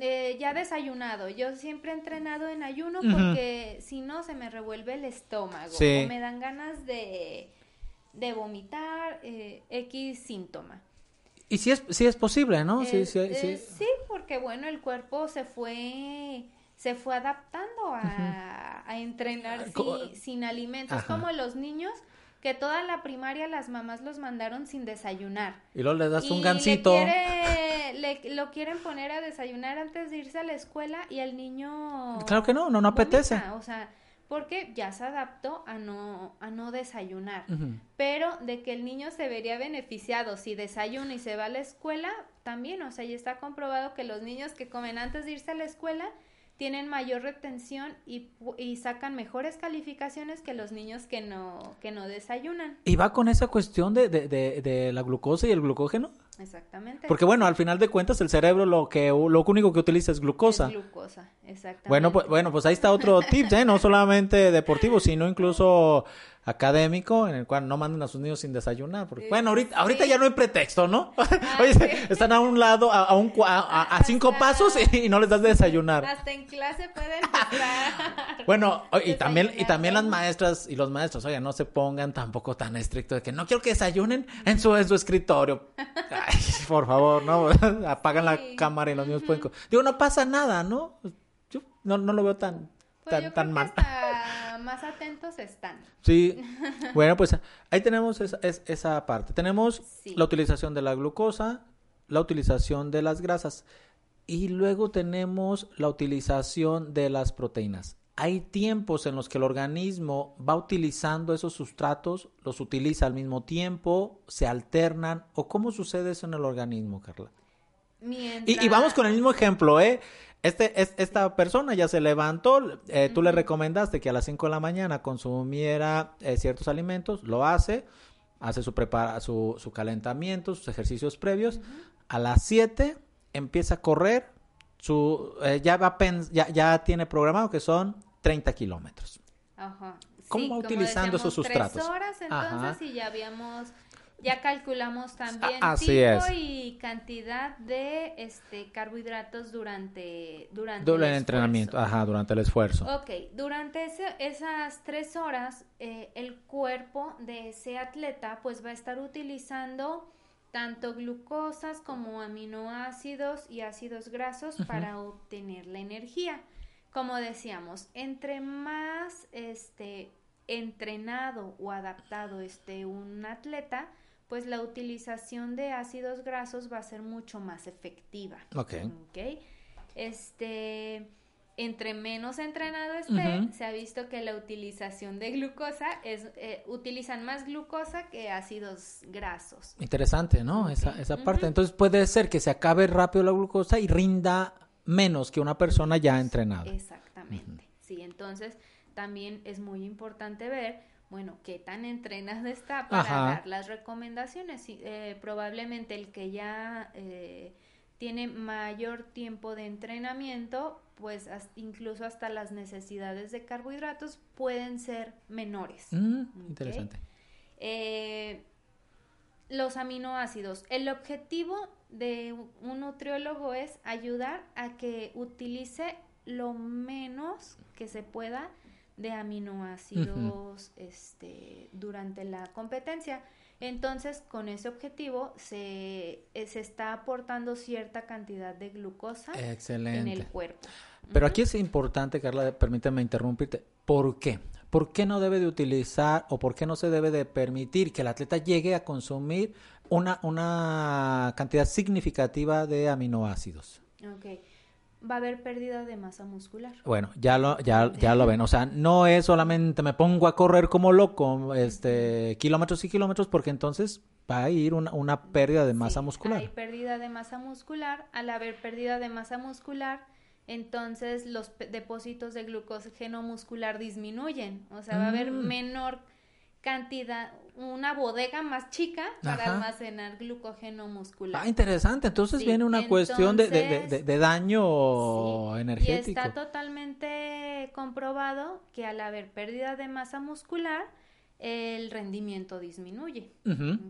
eh, ya desayunado, yo siempre he entrenado en ayuno porque si no se me revuelve el estómago, o me dan ganas de, de vomitar, eh, X síntoma. Y si es, si es posible, ¿no? sí, sí, sí. sí, porque bueno, el cuerpo se fue se fue adaptando a, entrenar sin alimentos, como los niños que toda la primaria las mamás los mandaron sin desayunar. Y luego le das un gansito. Le, lo quieren poner a desayunar antes de irse a la escuela y el niño... Claro que no, no, no apetece. O sea, porque ya se adaptó a no, a no desayunar. Pero de que el niño se vería beneficiado si desayuna y se va a la escuela, también, o sea, ya está comprobado que los niños que comen antes de irse a la escuela tienen mayor retención y, y, sacan mejores calificaciones que los niños que no, que no desayunan. ¿Y va con esa cuestión de, de, de, la glucosa y el glucógeno? Exactamente. Porque bueno, al final de cuentas el cerebro lo que lo único que utiliza es glucosa. glucosa, exactamente. Bueno, pues, bueno, pues ahí está otro tip, ¿eh? No solamente deportivo, sino incluso académico en el cual no manden a sus niños sin desayunar. Porque, bueno, ahorita, ahorita ya no hay pretexto, ¿no? Ah, Oye, están a un lado, a, un, a, cinco pasos y, no les das de desayunar. Hasta en clase pueden estar. bueno, y también, y también las maestras y los maestros, oye, no se pongan tampoco tan estrictos de que no quiero que desayunen en su, en su escritorio. Ay, por favor, ¿no? Apagan la cámara y los niños pueden... Digo, no pasa nada, ¿no? Yo no, no lo veo tan, pues tan, tan mal. Más atentos están. Sí, bueno, pues ahí tenemos esa, esa parte. Tenemos la utilización de la glucosa, la utilización de las grasas y luego tenemos la utilización de las proteínas. Hay tiempos en los que el organismo va utilizando esos sustratos, los utiliza al mismo tiempo, se alternan, o cómo sucede eso en el organismo, Carla. Y, vamos con el mismo ejemplo, ¿eh? Este, es, esta persona ya se levantó, eh, tú le recomendaste que a las 5 de la mañana consumiera eh, ciertos alimentos, lo hace, hace su, prepara, su, su calentamiento, sus ejercicios previos, a las 7 empieza a correr, su, eh, ya, va ya, ya tiene programado que son 30 kilómetros. Ajá. ¿Cómo va utilizando esos sustratos? Tres horas entonces y ya habíamos ya calculamos también tipo y cantidad de este carbohidratos durante durante el, entrenamiento, ajá, durante el esfuerzo. Ok, durante esas tres horas eh, el cuerpo de ese atleta pues va a estar utilizando tanto glucosas como aminoácidos y ácidos grasos para obtener la energía. Como decíamos, entre más este entrenado o adaptado esté un atleta, pues la utilización de ácidos grasos va a ser mucho más efectiva. Ok. okay? Este, entre menos entrenado esté, se ha visto que la utilización de glucosa es, eh, utilizan más glucosa que ácidos grasos. Interesante, ¿no? Esa, esa parte. Entonces puede ser que se acabe rápido la glucosa y rinda menos que una persona ya entrenada. Exactamente. Sí, entonces también es muy importante ver, bueno, qué tan entrenado está para dar las recomendaciones. Eh, probablemente el que ya eh, tiene mayor tiempo de entrenamiento pues incluso hasta las necesidades de carbohidratos pueden ser menores. Mm, interesante. Eh, los aminoácidos. El objetivo de un nutriólogo es ayudar a que utilice lo menos que se pueda de aminoácidos este, durante la competencia. Entonces, con ese objetivo se, eh, se está aportando cierta cantidad de glucosa en el cuerpo. Pero aquí es importante, Carla, permíteme interrumpirte. ¿Por qué? ¿Por qué no debe de utilizar o por qué no se debe de permitir que el atleta llegue a consumir una, una cantidad significativa de aminoácidos? Ok va a haber pérdida de masa muscular. Bueno, ya lo, ya, ya lo ven. O sea, no es solamente me pongo a correr como loco, este, kilómetros y kilómetros, porque entonces va a ir una, una pérdida de masa muscular. Hay pérdida de masa muscular. Al haber pérdida de masa muscular, entonces los depósitos de glucógeno muscular disminuyen. O sea, va a haber mm. menor cantidad, una bodega más chica para almacenar glucógeno muscular. Ah, interesante. Entonces viene una cuestión de, de, de, daño energético. Y está totalmente comprobado que al haber pérdida de masa muscular, el rendimiento disminuye.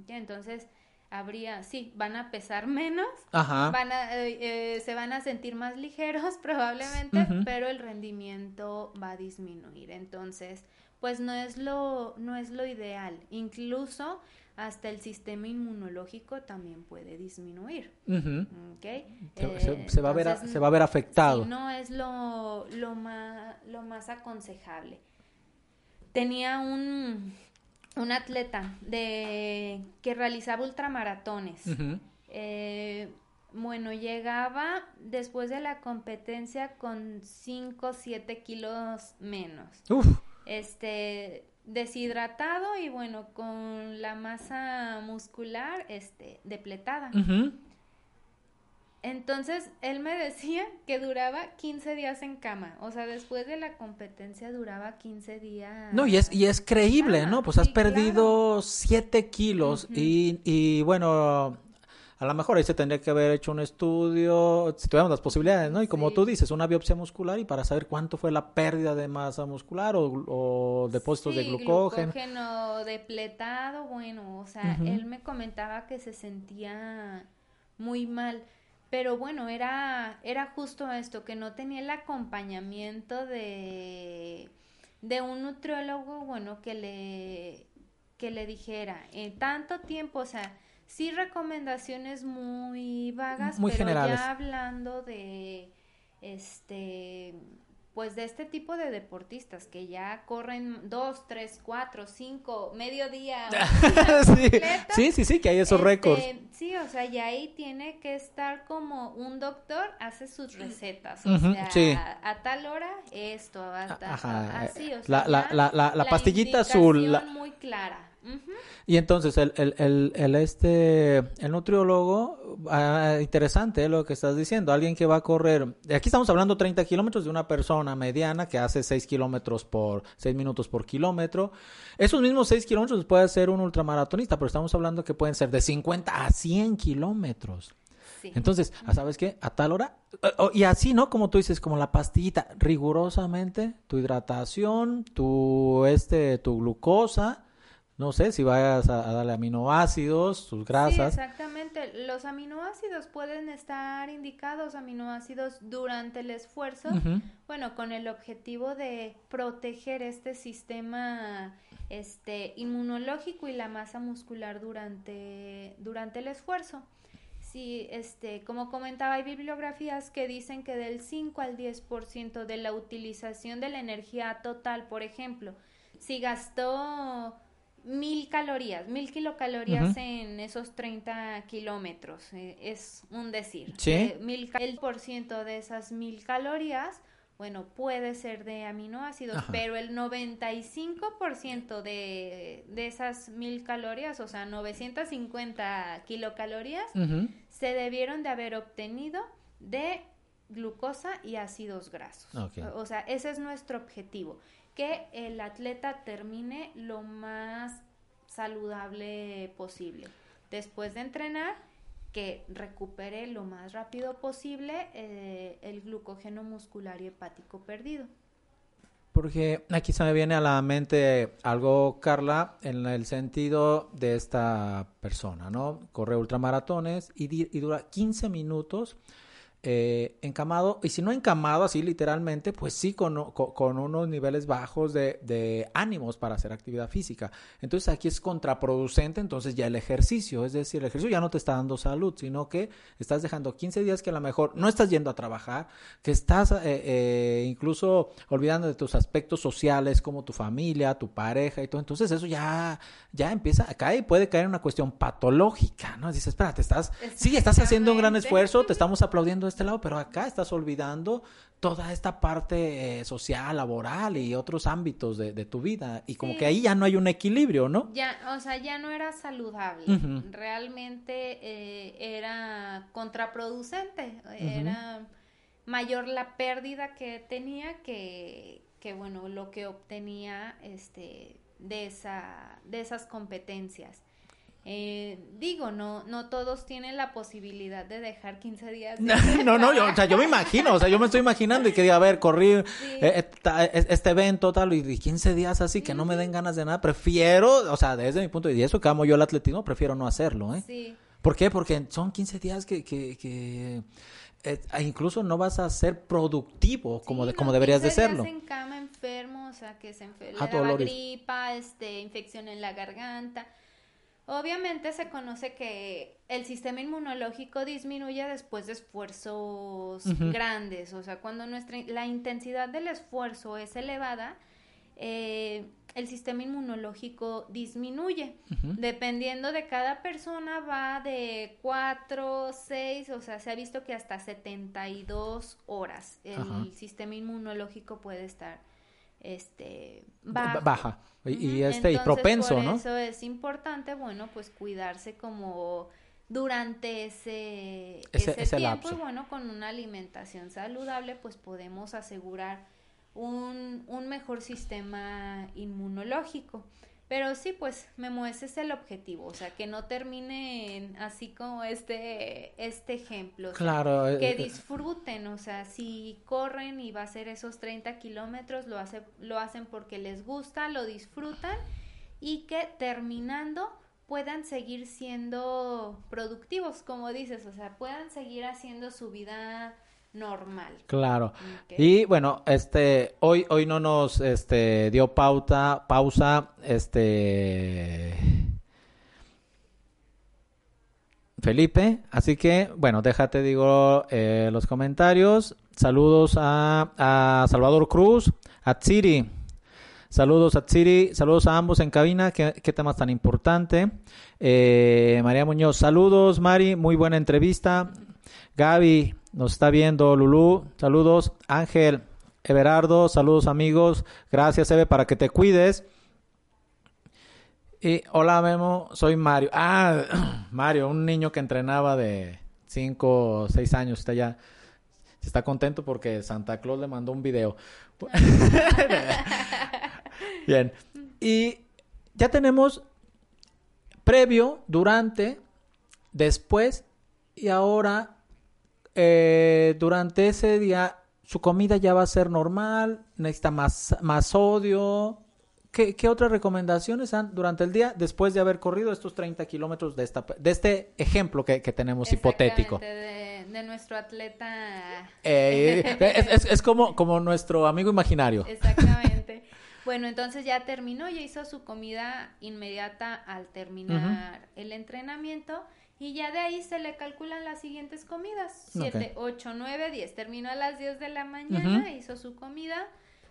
Entonces, habría, sí, van a pesar menos, van a, eh, eh, se van a sentir más ligeros probablemente, pero el rendimiento va a disminuir. Entonces, pues no es lo, no es lo ideal. Incluso hasta el sistema inmunológico también puede disminuir. Eh, se, va a ver, se va a ver afectado. no es lo, lo, más, lo más aconsejable. Tenía un, un atleta de que realizaba ultramaratones. Eh, bueno, llegaba después de la competencia con 5 o 7 kilos menos. Uf este deshidratado y bueno, con la masa muscular este depletada. Entonces, él me decía que duraba 15 días en cama. O sea, después de la competencia duraba 15 días. No, y es, y es creíble, ¿no? Pues has perdido 7 kilos y, y bueno, a lo mejor ahí se tendría que haber hecho un estudio, si tuviéramos las posibilidades, ¿no? Y como tú dices, una biopsia muscular y para saber cuánto fue la pérdida de masa muscular o, depósitos de glucógeno. glucógeno depletado, bueno, o sea, él me comentaba que se sentía muy mal. Pero bueno, era, era justo esto, que no tenía el acompañamiento de, de un nutriólogo, bueno, que le, que le dijera, en tanto tiempo, o sea, sí recomendaciones muy vagas, muy pero generales. ya hablando de este pues de este tipo de deportistas que ya corren dos, tres, cuatro, cinco, mediodía. sí. sí, sí, que hay esos este, récords. Sí, o sea, y ahí tiene que estar como un doctor hace sus recetas. O sea, a tal hora esto, hasta, así, o sea, la, la, la, la, pastillita azul. muy clara. Y entonces el, el, el, el, este el nutriólogo, ah, interesante lo que estás diciendo, alguien que va a correr, aquí estamos hablando 30 kilómetros de una persona mediana que hace 6 kilómetros por 6 minutos por kilómetro. Esos mismos 6 kilómetros puede ser un ultramaratonista, pero estamos hablando que pueden ser de 50 a 100 kilómetros. Entonces, ¿sabes qué? A tal hora, y así, ¿no? Como tú dices, como la pastillita, rigurosamente, tu hidratación, tu, este, tu glucosa, no sé si vayas a, darle aminoácidos, sus grasas. Sí, exactamente. Los aminoácidos pueden estar indicados, aminoácidos durante el esfuerzo, bueno, con el objetivo de proteger este sistema este inmunológico y la masa muscular durante, durante el esfuerzo. Sí, este, como comentaba, hay bibliografías que dicen que del 5 al 10% de la utilización de la energía total, por ejemplo, si gastó calorías, mil kilocalorías en esos 30 kilómetros, eh, es un decir. ¿Sí? Eh, mil, el por ciento de esas mil calorías, bueno, puede ser de aminoácidos, pero el 95% de, de esas mil calorías, o sea, 950 kilocalorías, se debieron de haber obtenido de glucosa y ácidos grasos. O sea, ese es nuestro objetivo que el atleta termine lo más saludable posible. Después de entrenar, que recupere lo más rápido posible eh, el glucógeno muscular y hepático perdido. Porque aquí se me viene a la mente algo, Carla, en el sentido de esta persona, ¿no? Corre ultramaratones y, y dura 15 minutos eh, encamado, y si no encamado así literalmente, pues sí con, con, unos niveles bajos de, de, ánimos para hacer actividad física. Entonces aquí es contraproducente entonces ya el ejercicio, es decir, el ejercicio ya no te está dando salud, sino que estás dejando 15 días que a lo mejor no estás yendo a trabajar, que estás eh, eh, incluso olvidando de tus aspectos sociales como tu familia, tu pareja y todo. Entonces eso ya, ya empieza a caer y puede caer en una cuestión patológica, ¿no? Dices, espérate, estás, sí, estás haciendo un gran esfuerzo, te estamos aplaudiendo este lado, pero acá estás olvidando toda esta parte eh, social, laboral y otros ámbitos de, tu vida. Y como que ahí ya no hay un equilibrio, ¿no? Ya, o sea, ya no era saludable. Realmente eh, era contraproducente. Era mayor la pérdida que tenía que, que, bueno, lo que obtenía este, de, esa, de esas competencias. Eh, digo, no, no todos tienen la posibilidad de dejar 15 días. no, no, yo, o sea, yo me imagino, o sea, yo me estoy imaginando y que diga, a ver, corrí eh, eh, este evento tal y 15 días así que no me den ganas de nada, prefiero, o sea, desde mi punto de vista, eso que amo yo el atletismo, prefiero no hacerlo, ¿eh? Sí. ¿Por qué? Porque son 15 días que, que, que incluso no vas a ser productivo como, de, como deberías de serlo. en cama enfermo, o sea, que se enferma, ah, gripa, este, infección en la garganta Obviamente se conoce que el sistema inmunológico disminuye después de esfuerzos grandes, o sea, cuando nuestra, la intensidad del esfuerzo es elevada, eh, el sistema inmunológico disminuye. Dependiendo de cada persona va de 4, 6, o sea, se ha visto que hasta 72 horas el sistema inmunológico puede estar este baja, y, este y propenso, por ¿no? Eso es importante, bueno, pues cuidarse como durante ese, ese, tiempo y bueno, con una alimentación saludable pues podemos asegurar un, un mejor sistema inmunológico. Pero sí, pues, Memo, ese es el objetivo, o sea, que no terminen así como este, este ejemplo. claro. que eh, disfruten, o sea, si corren y va a ser esos 30 kilómetros, lo, hace, lo hacen porque les gusta, lo disfrutan y que terminando puedan seguir siendo productivos, como dices, o sea, puedan seguir haciendo su vida normal. Claro. Y bueno, este hoy hoy no nos este dio pauta, pausa, este Felipe. Así que, bueno, déjate, digo, eh, los comentarios. Saludos a, a Salvador Cruz, a Tsiri. Saludos a Tsiri, saludos a ambos en cabina. Qué, qué temas tan importante. Eh, María Muñoz, saludos, Mari. Muy buena entrevista. Gaby, nos está viendo. Lulú, saludos. Ángel, Everardo, saludos, amigos. Gracias, Eve, para que te cuides. Y hola Memo, soy Mario. Ah, Mario, un niño que entrenaba de 5 o 6 años, está ya está contento porque Santa Claus le mandó un video. Bien. Y ya tenemos previo, durante, después y ahora eh, durante ese día su comida ya va a ser normal, necesita más, más sodio, ¿Qué, otras recomendaciones han durante el día después de haber corrido estos 30 kilómetros de, esta, de este ejemplo que, tenemos hipotético? De, de, nuestro atleta. Eh, es, como, como nuestro amigo imaginario. Exactamente. Bueno, entonces ya terminó, ya hizo su comida inmediata al terminar el entrenamiento y ya de ahí se le calculan las siguientes comidas. 7, 8, 9, 10. Terminó a las 10 de la mañana, hizo su comida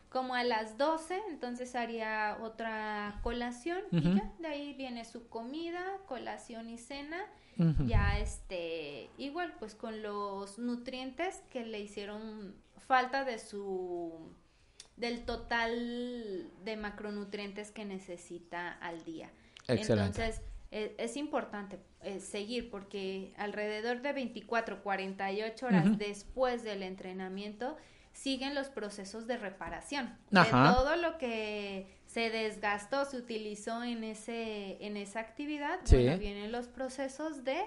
como a las 12, entonces haría otra colación y ya de ahí viene su comida, colación y cena. Ya este, igual pues con los nutrientes que le hicieron falta de su del total de macronutrientes que necesita al día. Entonces, e, es, importante eh, seguir porque alrededor de 24, 48 horas después del entrenamiento siguen los procesos de reparación. De todo lo que se desgastó, se utilizó en ese en esa actividad, vienen los procesos de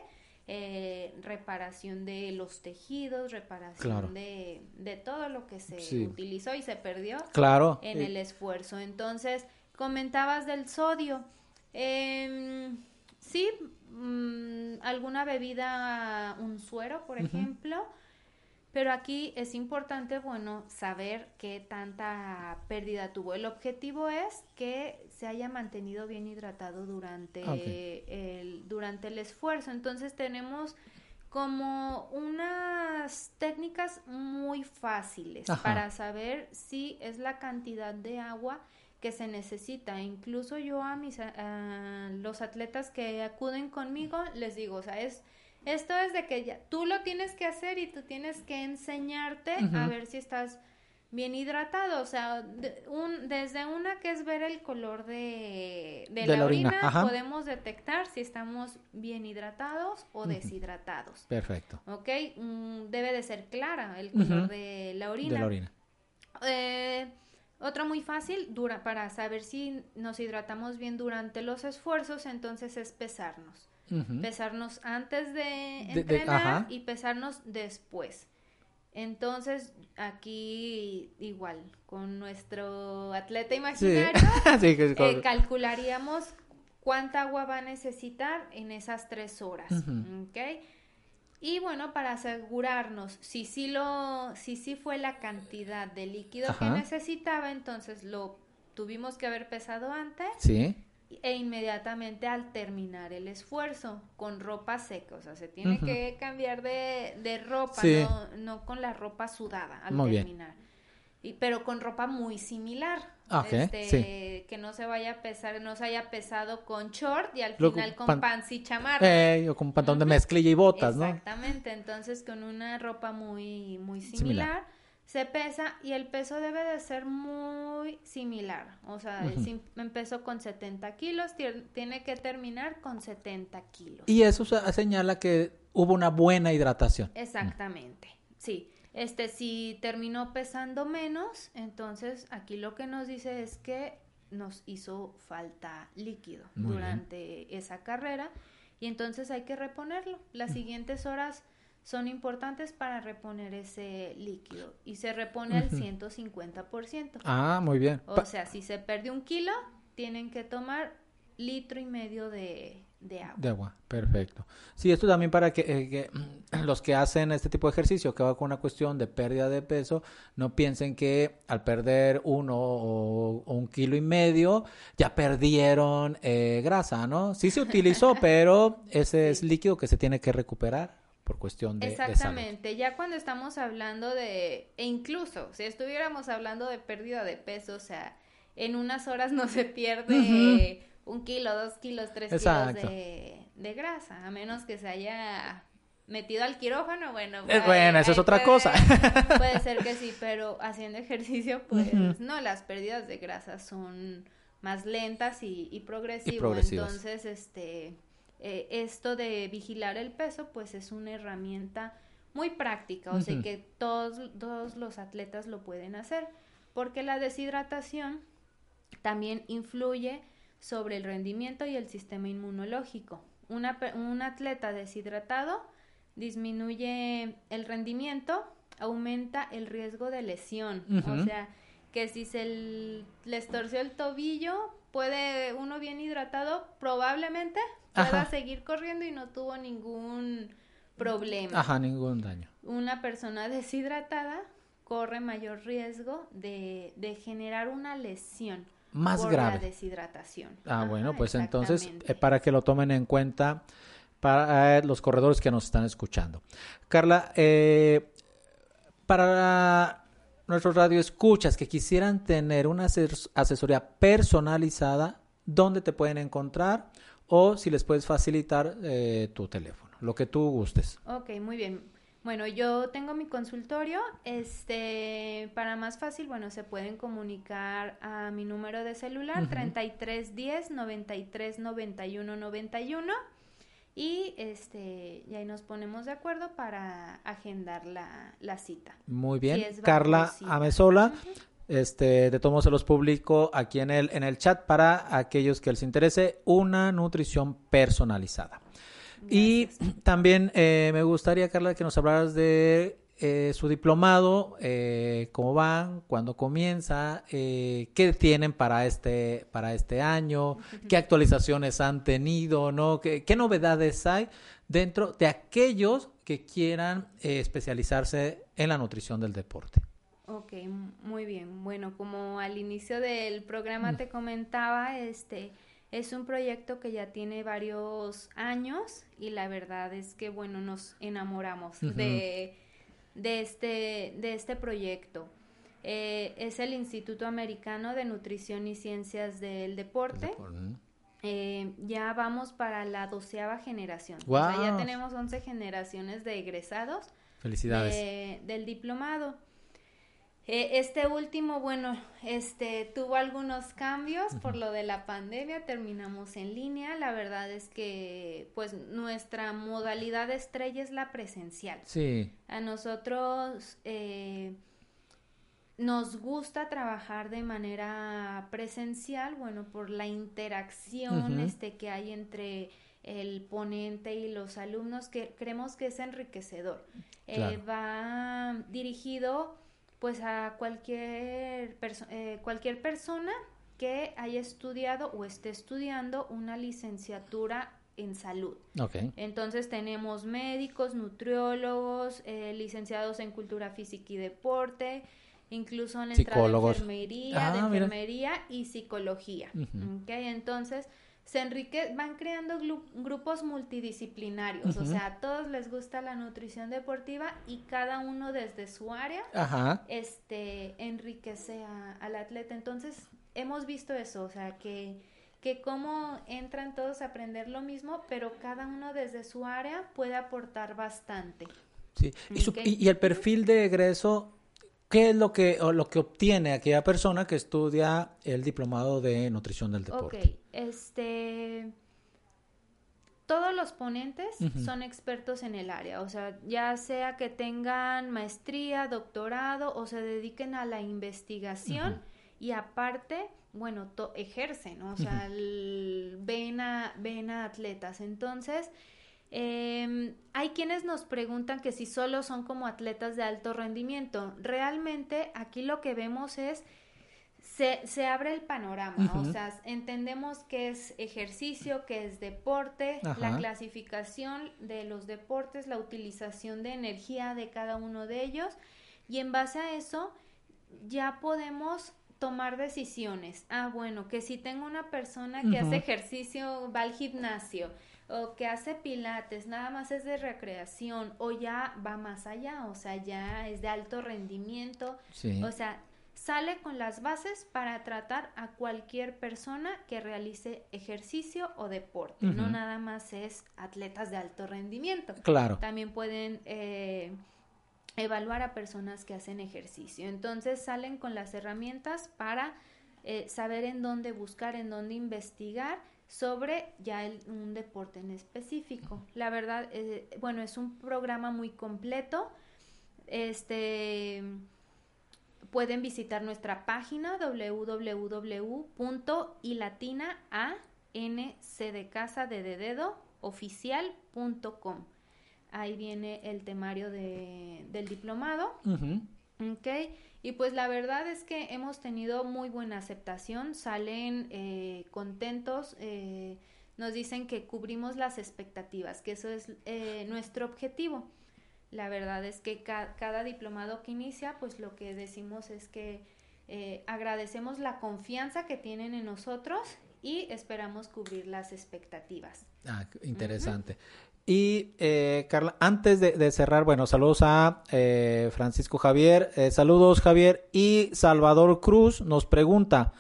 eh, reparación de los tejidos, reparación de, de, todo lo que se utilizó y se perdió claro. en el esfuerzo. Entonces, comentabas del sodio. Eh, sí, mm, alguna bebida, un suero, por ejemplo, pero aquí es importante, bueno, saber qué tanta pérdida tuvo. El objetivo es que se haya mantenido bien hidratado durante, el, durante el esfuerzo. Entonces tenemos como unas técnicas muy fáciles para saber si es la cantidad de agua que se necesita. Incluso yo a mis a los atletas que acuden conmigo les digo, o sea, es esto es de que ya, tú lo tienes que hacer y tú tienes que enseñarte a ver si estás bien hidratado, o sea, un, desde una que es ver el color de, la, orina, podemos detectar si estamos bien hidratados o deshidratados. Perfecto. ¿Ok? Mm, debe de ser clara el color de la orina. De la orina. Eh, otra muy fácil, dura, para saber si nos hidratamos bien durante los esfuerzos, entonces es pesarnos. Pesarnos antes de entrenar y pesarnos después. Entonces, aquí igual, con nuestro atleta imaginario, eh, calcularíamos cuánta agua va a necesitar en esas tres horas. Y bueno, para asegurarnos si sí, lo, si sí fue la cantidad de líquido que necesitaba, entonces lo tuvimos que haber pesado antes. Sí. e inmediatamente al terminar el esfuerzo con ropa seca, o sea, se tiene que cambiar de, de ropa, no, no, con la ropa sudada al terminar. Y, pero con ropa muy similar, este, que no se vaya a pesar, no se haya pesado con short y al final con pants y chamarra. Eh, o con pantalón de mezclilla y botas, ¿no? Exactamente, entonces con una ropa muy, muy similar se pesa y el peso debe de ser muy similar. O sea, empezó con 70 kilos, tiene que terminar con 70 kilos. Y eso señala que hubo una buena hidratación. Exactamente, sí. Este, si terminó pesando menos, entonces aquí lo que nos dice es que nos hizo falta líquido durante esa carrera y entonces hay que reponerlo. Las siguientes horas son importantes para reponer ese líquido y se repone al 150%. Ah, muy bien. O sea, si se perdió un kilo, tienen que tomar litro y medio de, de agua. De agua, perfecto. Sí, esto también para que, eh, que, los que hacen este tipo de ejercicio, que va con una cuestión de pérdida de peso, no piensen que al perder uno o, un kilo y medio, ya perdieron eh, grasa, ¿no? Sí se utilizó, pero ese es líquido que se tiene que recuperar por cuestión de Exactamente, ya cuando estamos hablando de, e incluso si estuviéramos hablando de pérdida de peso, o sea, en unas horas no se pierde un kilo, dos kilos, tres kilos de, grasa, a menos que se haya metido al quirófano, bueno. Eh, bueno, eso es otra cosa. Puede ser que sí, pero haciendo ejercicio, pues no, las pérdidas de grasa son más lentas y, progresivas. Entonces, este, eh, esto de vigilar el peso, pues es una herramienta muy práctica, o sea que todos, todos los atletas lo pueden hacer, porque la deshidratación también influye sobre el rendimiento y el sistema inmunológico. un atleta deshidratado disminuye el rendimiento, aumenta el riesgo de lesión. O sea, que si se les torció el tobillo, puede uno bien hidratado probablemente pueda seguir corriendo y no tuvo ningún problema. Ajá, ningún daño. Una persona deshidratada corre mayor riesgo de, de generar una lesión más por grave. La deshidratación. Ah, bueno, pues entonces, eh, para que lo tomen en cuenta para eh, los corredores que nos están escuchando. Carla, eh, para nuestros radioescuchas que quisieran tener una asesoría personalizada, ¿dónde te pueden encontrar? O si les puedes facilitar tu teléfono, lo que tú gustes. Ok, muy bien. Bueno, yo tengo mi consultorio, este, para más fácil, bueno, se pueden comunicar a mi número de celular, 3310 93 91 91 y este, y ahí nos ponemos de acuerdo para agendar la, la cita. Muy bien, Carla Amesola. Este, de todos se los publico aquí en el, en el chat para aquellos que les interese una nutrición personalizada. Y también eh, me gustaría, Carla, que nos hablaras de eh, su diplomado, eh, cómo van, cuándo comienza, eh, qué tienen para este, para este año, qué actualizaciones han tenido, ¿no? ¿Qué, qué novedades hay dentro de aquellos que quieran especializarse en la nutrición del deporte. Ok, muy bien. Bueno, como al inicio del programa mm. te comentaba, este es un proyecto que ya tiene varios años y la verdad es que, bueno, nos enamoramos de, de, este, de este proyecto. Eh, es el Instituto Americano de Nutrición y Ciencias del Deporte. Eh, ya vamos para la doceava generación. ya tenemos once generaciones de egresados. Felicidades. del diplomado. Eh, este último, bueno, este tuvo algunos cambios por lo de la pandemia, terminamos en línea. La verdad es que, pues, nuestra modalidad estrella es la presencial. Sí. A nosotros eh, nos gusta trabajar de manera presencial, bueno, por la interacción este que hay entre el ponente y los alumnos, que creemos que es enriquecedor. Eh, va dirigido pues a cualquier, eh, cualquier persona que haya estudiado o esté estudiando una licenciatura en salud. Okay. Entonces tenemos médicos, nutriólogos, eh, licenciados en cultura física y deporte, incluso en Psicólogos. enfermería, de ah, enfermería y psicología. Entonces se enrique van creando grupos multidisciplinarios, o sea, a todos les gusta la nutrición deportiva y cada uno desde su área este enriquece al atleta. Entonces, hemos visto eso, o sea, que que cómo entran todos a aprender lo mismo, pero cada uno desde su área puede aportar bastante. Sí, y, y el perfil de egreso ¿Qué es lo que, lo que obtiene aquella persona que estudia el diplomado de nutrición del deporte? Ok, este... Todos los ponentes son expertos en el área, o sea, ya sea que tengan maestría, doctorado o se dediquen a la investigación y aparte, bueno, ejercen, o sea, ven, a, ven a atletas. Entonces, eh, hay quienes nos preguntan que si solo son como atletas de alto rendimiento. Realmente aquí lo que vemos es se, se abre el panorama, o sea, entendemos que es ejercicio, que es deporte, la clasificación de los deportes, la utilización de energía de cada uno de ellos y en base a eso ya podemos tomar decisiones. Ah, bueno, que si tengo una persona que hace ejercicio, va al gimnasio, o que hace pilates, nada más es de recreación, o ya va más allá, o sea, ya es de alto rendimiento, o sea, sale con las bases para tratar a cualquier persona que realice ejercicio o deporte, no nada más es atletas de alto rendimiento. Claro. También pueden... Eh, evaluar a personas que hacen ejercicio. Entonces salen con las herramientas para eh, saber en dónde buscar, en dónde investigar sobre ya un deporte en específico. La verdad, eh, bueno, es un programa muy completo. Este pueden visitar nuestra página www.ilatina a de casa de dedo oficial.com ahí viene el temario de, del diplomado. Y pues la verdad es que hemos tenido muy buena aceptación, salen eh, contentos, eh, nos dicen que cubrimos las expectativas, que eso es eh, nuestro objetivo. La verdad es que cada diplomado que inicia, pues lo que decimos es que agradecemos la confianza que tienen en nosotros y esperamos cubrir las expectativas. Ah, interesante. Y eh, Carla, antes de, cerrar, bueno, saludos a eh, Francisco Javier, eh, saludos Javier y Salvador Cruz nos pregunta,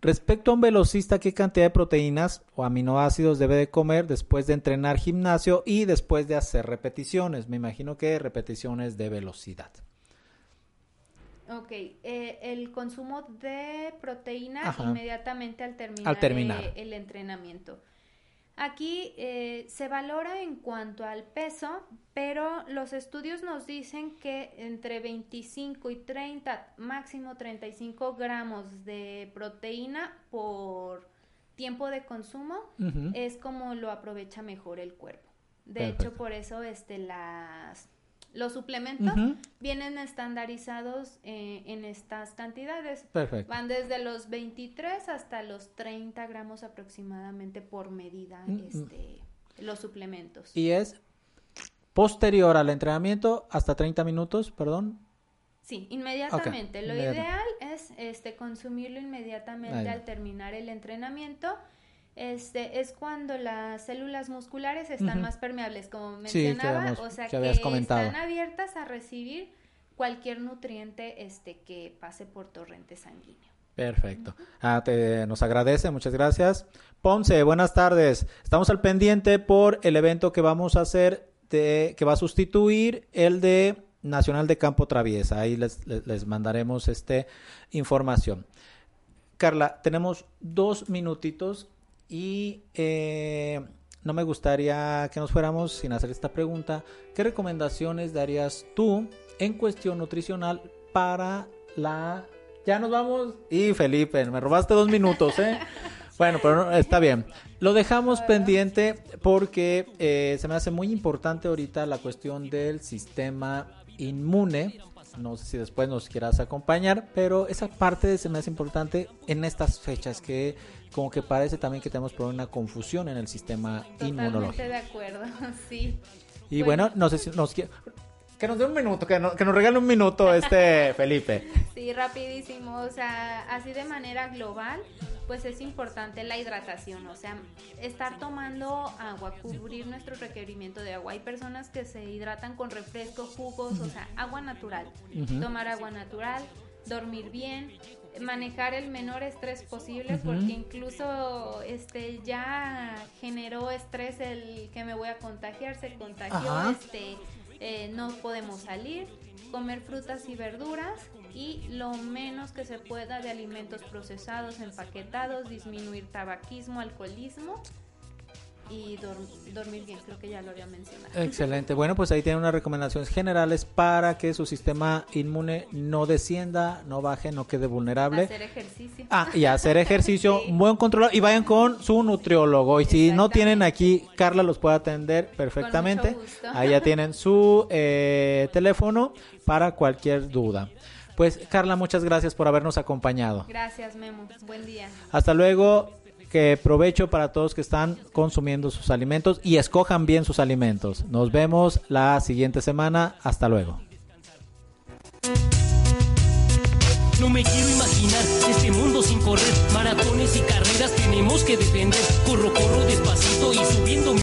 respecto a un velocista, ¿qué cantidad de proteínas o aminoácidos debe de comer después de entrenar gimnasio y después de hacer repeticiones? Me imagino que repeticiones de velocidad. Ok, el consumo de proteína inmediatamente al terminar, el entrenamiento. Aquí eh, se valora en cuanto al peso, pero los estudios nos dicen que entre 25 y 30, máximo 35 gramos de proteína por tiempo de consumo es como lo aprovecha mejor el cuerpo. De hecho, por eso este, las los suplementos vienen estandarizados eh, en estas cantidades. Perfecto. Van desde los 23 hasta los 30 gramos aproximadamente por medida mm, mm. este, los suplementos. Y es posterior al entrenamiento hasta 30 minutos, perdón. Sí, inmediatamente. Lo ideal es este consumirlo inmediatamente al terminar el entrenamiento este, es cuando las células musculares están más permeables, como mencionaba, o sea que, están abiertas a recibir cualquier nutriente este, que pase por torrente sanguíneo. Perfecto. Ah, te, nos agradece, muchas gracias. Ponce, buenas tardes. Estamos al pendiente por el evento que vamos a hacer, de, que va a sustituir el de Nacional de Campo Traviesa. Ahí les, les, les mandaremos este información. Carla, tenemos dos minutitos y eh, no me gustaría que nos fuéramos sin hacer esta pregunta. ¿Qué recomendaciones darías tú en cuestión nutricional para la... Ya nos vamos. Y Felipe, me robaste dos minutos, ¿eh? Bueno, pero está bien. Lo dejamos pendiente porque eh, se me hace muy importante ahorita la cuestión del sistema inmune. No sé si después nos quieras acompañar, pero esa parte se me hace importante en estas fechas que como que parece también que tenemos por una confusión en el sistema inmunológico. de acuerdo, sí. Y bueno, no sé si nos. Que nos dé un minuto, que, que nos regale un minuto este Felipe. Sí, rapidísimo, o sea, así de manera global, pues es importante la hidratación, o sea, estar tomando agua, cubrir nuestro requerimiento de agua. Hay personas que se hidratan con refresco, jugos, o sea, agua natural. Tomar agua natural, dormir bien, manejar el menor estrés posible porque incluso este ya generó estrés el que me voy a contagiar se contagió este eh, no podemos salir comer frutas y verduras y lo menos que se pueda de alimentos procesados empaquetados disminuir tabaquismo alcoholismo y dormir bien, creo que ya lo había mencionado. Excelente. Bueno, pues ahí tienen unas recomendaciones generales para que su sistema inmune no descienda, no baje, no quede vulnerable. Hacer ejercicio. Ah, y hacer ejercicio, un buen control y vayan con su nutriólogo. Y si no tienen aquí, Carla los puede atender perfectamente. Ahí ya tienen su eh, teléfono para cualquier duda. Pues Carla, muchas gracias por habernos acompañado. Gracias, Memo. Buen día. Hasta luego. Que provecho para todos que están consumiendo sus alimentos y escojan bien sus alimentos. Nos vemos la siguiente semana. Hasta luego. No me quiero imaginar este mundo sin correr. Maratones y carreras tenemos que defender. Corro, corro